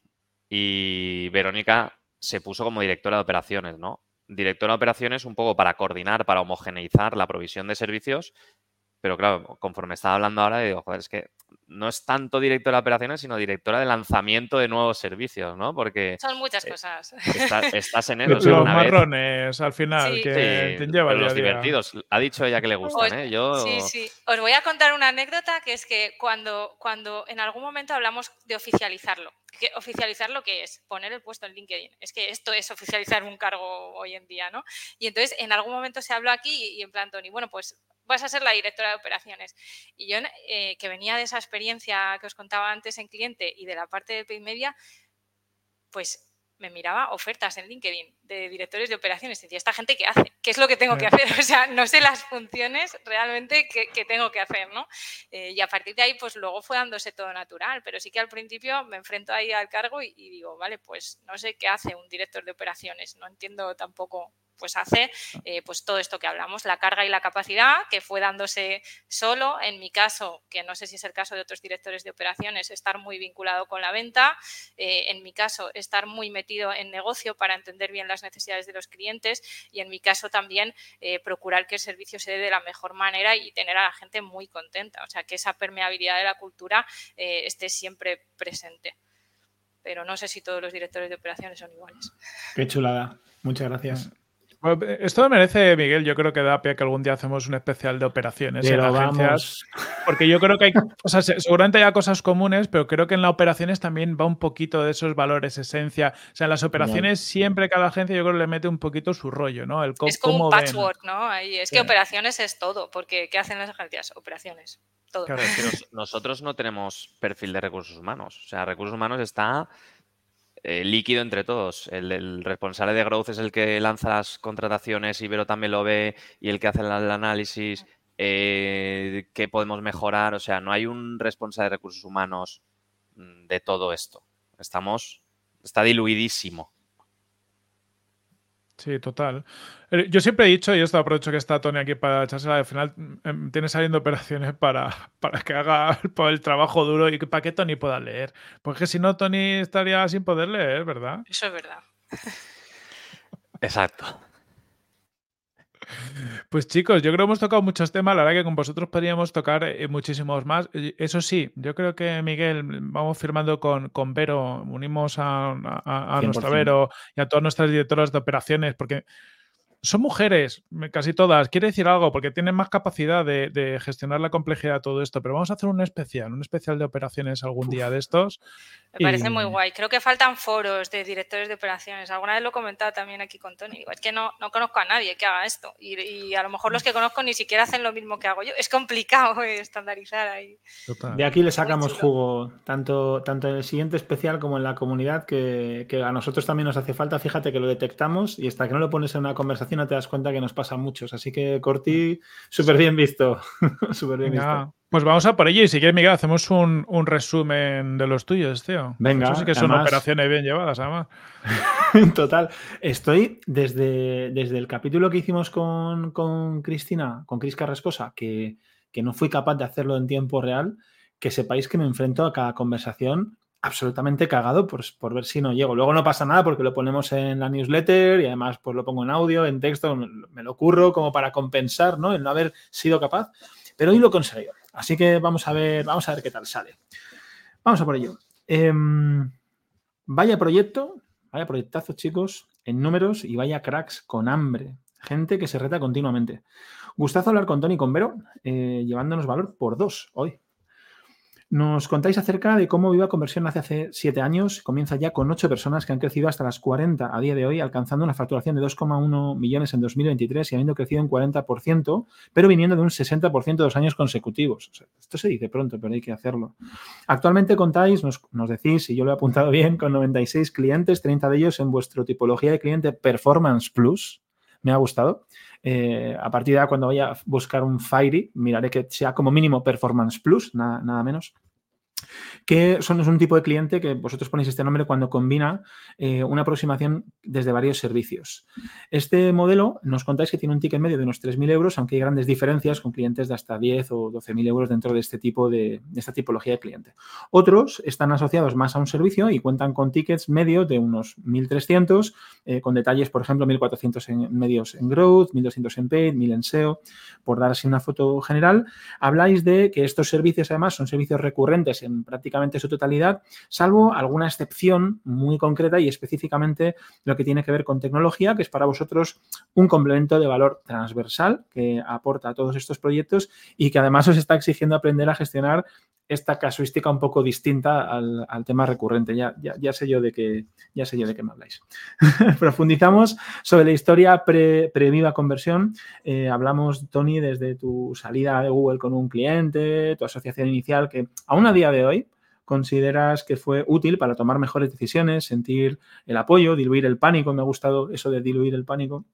y Verónica se puso como directora de operaciones, ¿no? Directora de operaciones un poco para coordinar, para homogeneizar la provisión de servicios pero claro, conforme estaba hablando ahora, digo, joder, es que no es tanto directora de operaciones, sino directora de lanzamiento de nuevos servicios, ¿no? Porque... Son muchas cosas. estás en [LAUGHS] eso. los marrones, al final, que te llevan Los divertidos. Ha dicho ella que le gustan, ¿eh? Yo... Sí, sí. Os voy a contar una anécdota que es que cuando, cuando en algún momento hablamos de oficializarlo, que oficializar lo que es poner el puesto en LinkedIn. Es que esto es oficializar un cargo hoy en día, ¿no? Y entonces en algún momento se habló aquí y en plan, Tony, bueno, pues vas a ser la directora de operaciones. Y yo, eh, que venía de esa experiencia que os contaba antes en cliente y de la parte de paid media, pues me miraba ofertas en LinkedIn de directores de operaciones y decía, ¿esta gente qué hace? ¿Qué es lo que tengo que hacer? [LAUGHS] O sea, no sé las funciones realmente que, tengo que hacer, ¿no? Eh, y a partir de ahí, pues luego fue dándose todo natural, pero sí que al principio me enfrento ahí al cargo y digo, vale, pues no sé qué hace un director de operaciones, no entiendo tampoco pues hace eh, pues todo esto que hablamos, la carga y la capacidad, que fue dándose solo, en mi caso, que no sé si es el caso de otros directores de operaciones, estar muy vinculado con la venta, eh, en mi caso, estar muy metido en negocio para entender bien las necesidades de los clientes y en mi caso también eh, procurar que el servicio se dé de la mejor manera y tener a la gente muy contenta, o sea, que esa permeabilidad de la cultura esté siempre presente. Pero no sé si todos los directores de operaciones son iguales. Qué chulada. Muchas gracias. Esto merece, Miguel, yo creo que da pie que algún día hacemos un especial de operaciones en agencias. Porque yo creo que hay, o sea, seguramente haya cosas comunes, pero creo que en las operaciones también va un poquito de esos valores, esencia. O sea, en las operaciones siempre cada agencia yo creo le mete un poquito su rollo, ¿no? El es como un patchwork, ¿no? Ahí, es que operaciones es todo, porque ¿qué hacen las agencias? Operaciones. Todo. Claro, es que nosotros no tenemos perfil de recursos humanos. O sea, recursos humanos está eh, líquido entre todos. El, responsable de growth es el que lanza las contrataciones, Ibero también lo ve y el que hace el, análisis, eh, qué podemos mejorar. O sea, no hay un responsable de recursos humanos mm, de todo esto. Estamos, está diluidísimo. Sí, total. Eh, yo siempre he dicho, y esto aprovecho que está Tony aquí para echársela, al final em, tiene saliendo operaciones para, [LAUGHS] para que haga el trabajo duro y para que Tony pueda leer. Porque si no, Tony estaría sin poder leer, ¿verdad? Eso es verdad. Exacto. Pues chicos, yo creo que hemos tocado muchos temas, la verdad que con vosotros podríamos tocar eh, muchísimos más. Eso sí, yo creo que Miguel, vamos firmando con, con Vero, unimos a, a, a nuestro Vero y a todas nuestras directoras de operaciones, porque son mujeres, casi todas. Quiere decir algo, porque tienen más capacidad de, gestionar la complejidad de todo esto. Pero vamos a hacer un especial, un especial de operaciones algún día de estos. Me parece muy guay. Creo que faltan foros de directores de operaciones. Alguna vez lo he comentado también aquí con Tony. es que no, no conozco a nadie que haga esto. Y, a lo mejor los que conozco ni siquiera hacen lo mismo que hago yo. Es complicado estandarizar ahí. De aquí le sacamos jugo, tanto, tanto en el siguiente especial como en la comunidad, que, a nosotros también nos hace falta. Fíjate que lo detectamos y hasta que no lo pones en una conversación no te das cuenta que nos pasa muchos. Así que, Corti, súper bien visto. [LAUGHS] súper bien visto. Pues vamos a por ello y si quieres, Miguel, hacemos un, resumen de los tuyos, tío. Venga. Eso sí que son operaciones bien llevadas, además. [LAUGHS] Total. Estoy desde, desde el capítulo que hicimos con, con Cristina, con Cris Carrascosa, que, que no fui capaz de hacerlo en tiempo real, que sepáis que me enfrento a cada conversación absolutamente cagado por, por, ver si no llego. Luego no pasa nada porque lo ponemos en la newsletter y además pues lo pongo en audio, en texto, me, lo ocurro como para compensar ¿no? el no haber sido capaz. Pero hoy lo he conseguido. Así que vamos a ver, vamos a ver qué tal sale. Vamos a por ello. Em, vaya proyecto, vaya proyectazo, chicos, en números y vaya cracks con hambre. Gente que se reta continuamente. Gustazo hablar con Tony y con Vero, eh, llevándonos valor por dos hoy. Nos contáis acerca de cómo Viva Conversión nace hace siete años, comienza ya con ocho personas que han crecido hasta las 40 a día de hoy, alcanzando una facturación de 2,1 millones en 2023 y habiendo crecido un 40%, pero viniendo de un 60% dos años consecutivos. esto se dice pronto, pero hay que hacerlo. Actualmente contáis, nos, decís, y yo lo he apuntado bien, con 96 clientes, 30 de ellos en vuestro tipología de cliente Performance Plus. Me ha gustado. Eh, a partir de cuando vaya a buscar un Fairy, miraré que sea como mínimo Performance Plus, nada menos. Que son, es un tipo de cliente que vosotros ponéis este nombre cuando combina eh, una aproximación desde varios servicios. Este modelo nos contáis que tiene un ticket medio de unos 3.000 euros, aunque hay grandes diferencias con clientes de hasta 10 o 12.000 euros dentro de este tipo de, esta tipología de cliente. Otros están asociados más a un servicio y cuentan con tickets medios de unos 1.300, eh, con detalles, por ejemplo, 1.400 en medios en growth, 1.200 en paid, 1.000 en SEO, por dar así una foto general. Habláis de que estos servicios además son servicios recurrentes en prácticamente su totalidad, salvo alguna excepción muy concreta y específicamente lo que tiene que ver con tecnología, que es para vosotros un complemento de valor transversal que aporta a todos estos proyectos y que además os está exigiendo aprender a gestionar esta casuística un poco distinta al, tema recurrente. Ya, ya, sé yo de qué, ya sé yo de qué me habláis. [LAUGHS] Profundizamos sobre la historia pre-viva conversión. Eh, hablamos, Tony, desde tu salida de Google con un cliente, tu asociación inicial, que aún a día de hoy consideras que fue útil para tomar mejores decisiones, sentir el apoyo, diluir el pánico. Me ha gustado eso de diluir el pánico.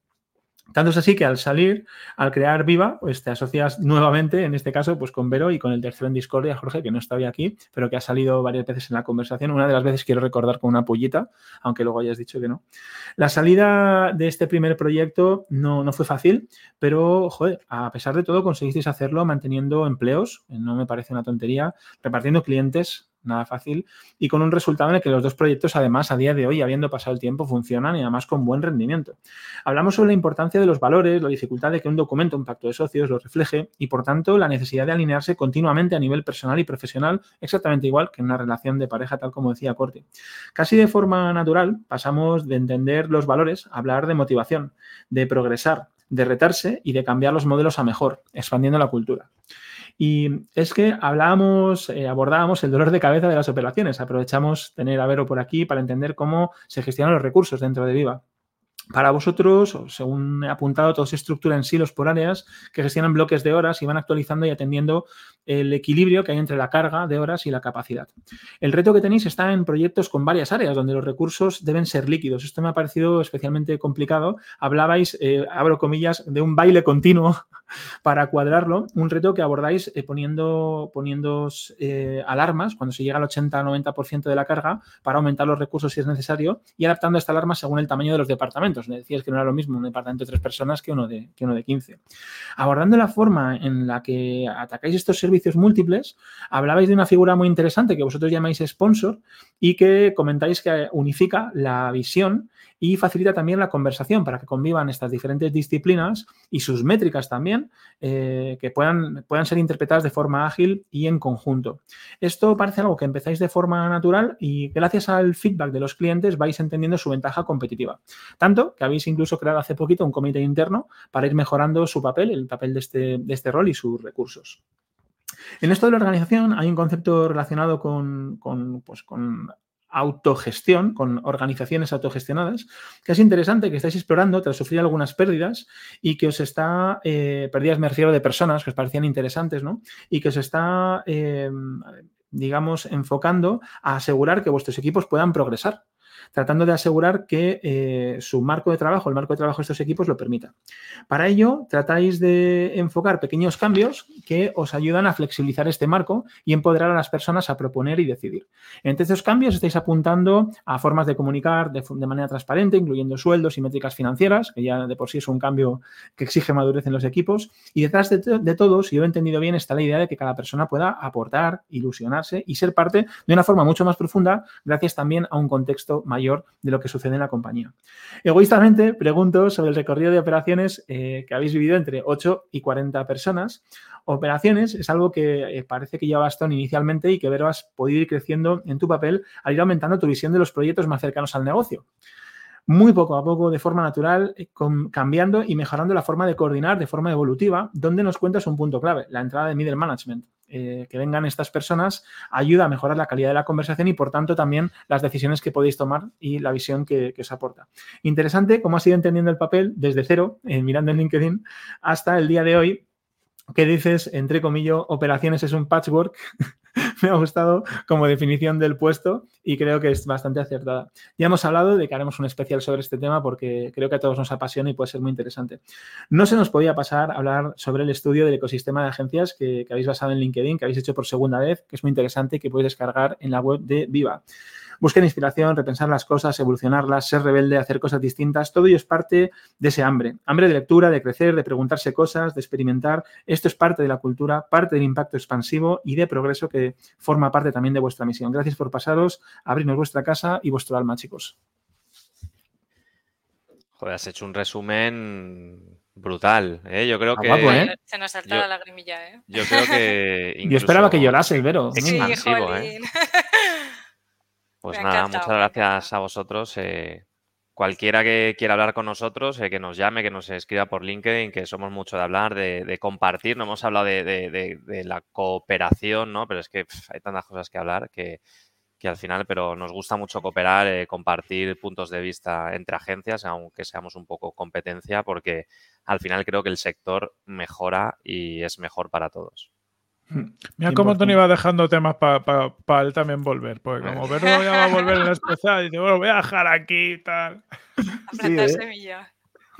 Tanto es así que al salir, al crear Viva, pues te asocias nuevamente, en este caso, pues con Vero y con el tercero en Discordia, Jorge, que no está hoy aquí, pero que ha salido varias veces en la conversación. Una de las veces quiero recordar con una pollita, aunque luego hayas dicho que no. La salida de este primer proyecto no, no fue fácil, pero, joder, a pesar de todo conseguisteis hacerlo manteniendo empleos, no me parece una tontería, repartiendo clientes, nada fácil, y con un resultado en el que los dos proyectos, además, a día de hoy, habiendo pasado el tiempo, funcionan y además con buen rendimiento. Hablamos sobre la importancia de los valores, la dificultad de que un documento, un pacto de socios, lo refleje y, por tanto, la necesidad de alinearse continuamente a nivel personal y profesional, exactamente igual que en una relación de pareja, tal como decía Corte. Casi de forma natural, pasamos de entender los valores a hablar de motivación, de progresar, de retarse y de cambiar los modelos a mejor, expandiendo la cultura. Y es que hablábamos, eh, abordábamos el dolor de cabeza de las operaciones. Aprovechamos tener a Vero por aquí para entender cómo se gestionan los recursos dentro de Viva. Para vosotros, según he apuntado, todo se estructura en silos por áreas que gestionan bloques de horas y van actualizando y atendiendo el equilibrio que hay entre la carga de horas y la capacidad. El reto que tenéis está en proyectos con varias áreas donde los recursos deben ser líquidos. Esto me ha parecido especialmente complicado. Hablabais, eh, abro comillas, de un baile continuo [LAUGHS] para cuadrarlo, un reto que abordáis eh, poniendo, poniendo eh, alarmas cuando se llega al 80-90% de la carga para aumentar los recursos si es necesario y adaptando esta alarma según el tamaño de los departamentos me decías que no era lo mismo un departamento de tres personas que uno de, que uno de 15. Abordando la forma en la que atacáis estos servicios múltiples, hablabais de una figura muy interesante que vosotros llamáis sponsor y que comentáis que unifica la visión y facilita también la conversación para que convivan estas diferentes disciplinas y sus métricas también, eh, que puedan, puedan ser interpretadas de forma ágil y en conjunto. Esto parece algo que empezáis de forma natural y gracias al feedback de los clientes vais entendiendo su ventaja competitiva. Tanto que habéis incluso creado hace poquito un comité interno para ir mejorando su papel, el papel de este, de este rol y sus recursos. En esto de la organización hay un concepto relacionado con, pues, con autogestión, con organizaciones autogestionadas, que es interesante que estáis explorando tras sufrir algunas pérdidas y que os está, eh, pérdidas me refiero de personas que os parecían interesantes, ¿no? Y que os está, eh, digamos, enfocando a asegurar que vuestros equipos puedan progresar tratando de asegurar que eh, su marco de trabajo, el marco de trabajo de estos equipos lo permita. Para ello, tratáis de enfocar pequeños cambios que os ayudan a flexibilizar este marco y empoderar a las personas a proponer y decidir. Entre estos cambios estáis apuntando a formas de comunicar de, manera transparente, incluyendo sueldos y métricas financieras, que ya de por sí es un cambio que exige madurez en los equipos. Y detrás de, de todo, si yo he entendido bien, está la idea de que cada persona pueda aportar, ilusionarse y ser parte de una forma mucho más profunda, gracias también a un contexto mayor de lo que sucede en la compañía. Egoístamente, pregunto sobre el recorrido de operaciones eh, que habéis vivido entre 8 y 40 personas. Operaciones es algo que eh, parece que lleva bastón inicialmente y que Vero has podido ir creciendo en tu papel al ir aumentando tu visión de los proyectos más cercanos al negocio muy poco a poco, de forma natural, eh, cambiando y mejorando la forma de coordinar de forma evolutiva, donde nos cuentas un punto clave, la entrada de middle management. Eh, que vengan estas personas ayuda a mejorar la calidad de la conversación y, por tanto, también las decisiones que podéis tomar y la visión que, os aporta. Interesante cómo has ido entendiendo el papel desde cero, eh, mirando en LinkedIn, hasta el día de hoy, que dices, entre comillas, operaciones es un patchwork [LAUGHS] [LAUGHS] me ha gustado como definición del puesto y creo que es bastante acertada. Ya hemos hablado de que haremos un especial sobre este tema porque creo que a todos nos apasiona y puede ser muy interesante. No se nos podía pasar a hablar sobre el estudio del ecosistema de agencias que, que habéis basado en LinkedIn, que habéis hecho por segunda vez, que es muy interesante y que podéis descargar en la web de Viva. Busquen inspiración, repensar las cosas, evolucionarlas, ser rebelde, hacer cosas distintas. Todo ello es parte de ese hambre. Hambre de lectura, de crecer, de preguntarse cosas, de experimentar. Esto es parte de la cultura, parte del impacto expansivo y de progreso que forma parte también de vuestra misión. Gracias por pasaros, abrirnos vuestra casa y vuestro alma, chicos. Joder, has hecho un resumen brutal, ¿eh? Yo creo Ah, que... guapo, ¿eh? Se nos salta Yo- la lagrimilla, ¿eh? Yo creo que... [LAUGHS] Yo esperaba que llorase, Ibero. Sí, Sí, expansivo, ¿eh? [LAUGHS] Pues Me nada, muchas gracias a vosotros. eh, cualquiera que quiera hablar con nosotros, eh, que nos llame, que nos escriba por LinkedIn, que somos mucho de hablar, de, compartir. No hemos hablado de, la cooperación, ¿no? Pero es que hay tantas cosas que hablar que, que al final, pero nos gusta mucho cooperar, eh, compartir puntos de vista entre agencias, aunque seamos un poco competencia, porque al final creo que el sector mejora y es mejor para todos. Mira cómo 100%. Tony va dejando temas para él también volver. Porque como Vero ya va a volver en la especial, dice, bueno, voy a dejar aquí y tal. [LAUGHS] A plantar ¿eh? semilla.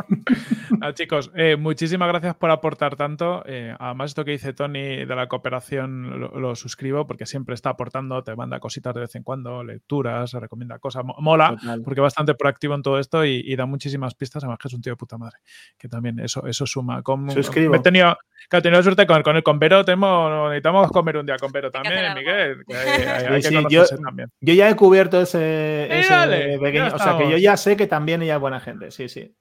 [LAUGHS] Ah, chicos, eh, muchísimas gracias por aportar tanto. Eh, además, esto que dice Tony de la cooperación lo, lo suscribo porque siempre está aportando, te manda cositas de vez en cuando, lecturas, recomienda cosas. Mo- Mola, Total. porque es bastante proactivo en todo esto y, y da muchísimas pistas. Además, que es un tío de puta madre. Que también eso, eso suma. Con, Suscribo. He tenido, que he tenido suerte con, con el con Vero. Tenemos, necesitamos comer un día con Vero también, Miguel. que hay, hay- hay Sí, que sí, conocerse yo- también. Yo ya he cubierto ese, ese dale, pequeño. ya O sea que yo ya sé que también ella es buena gente. Sí, sí.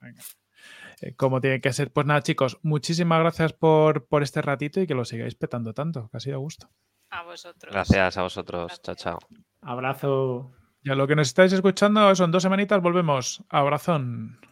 Eh, como tiene que ser. Pues nada, chicos, muchísimas gracias por, por este ratito y que lo sigáis petando tanto, que ha sido a gusto. A vosotros. Gracias a vosotros. Chao, chao. Abrazo. Y a lo que nos estáis escuchando, son dos semanitas, volvemos. Abrazón.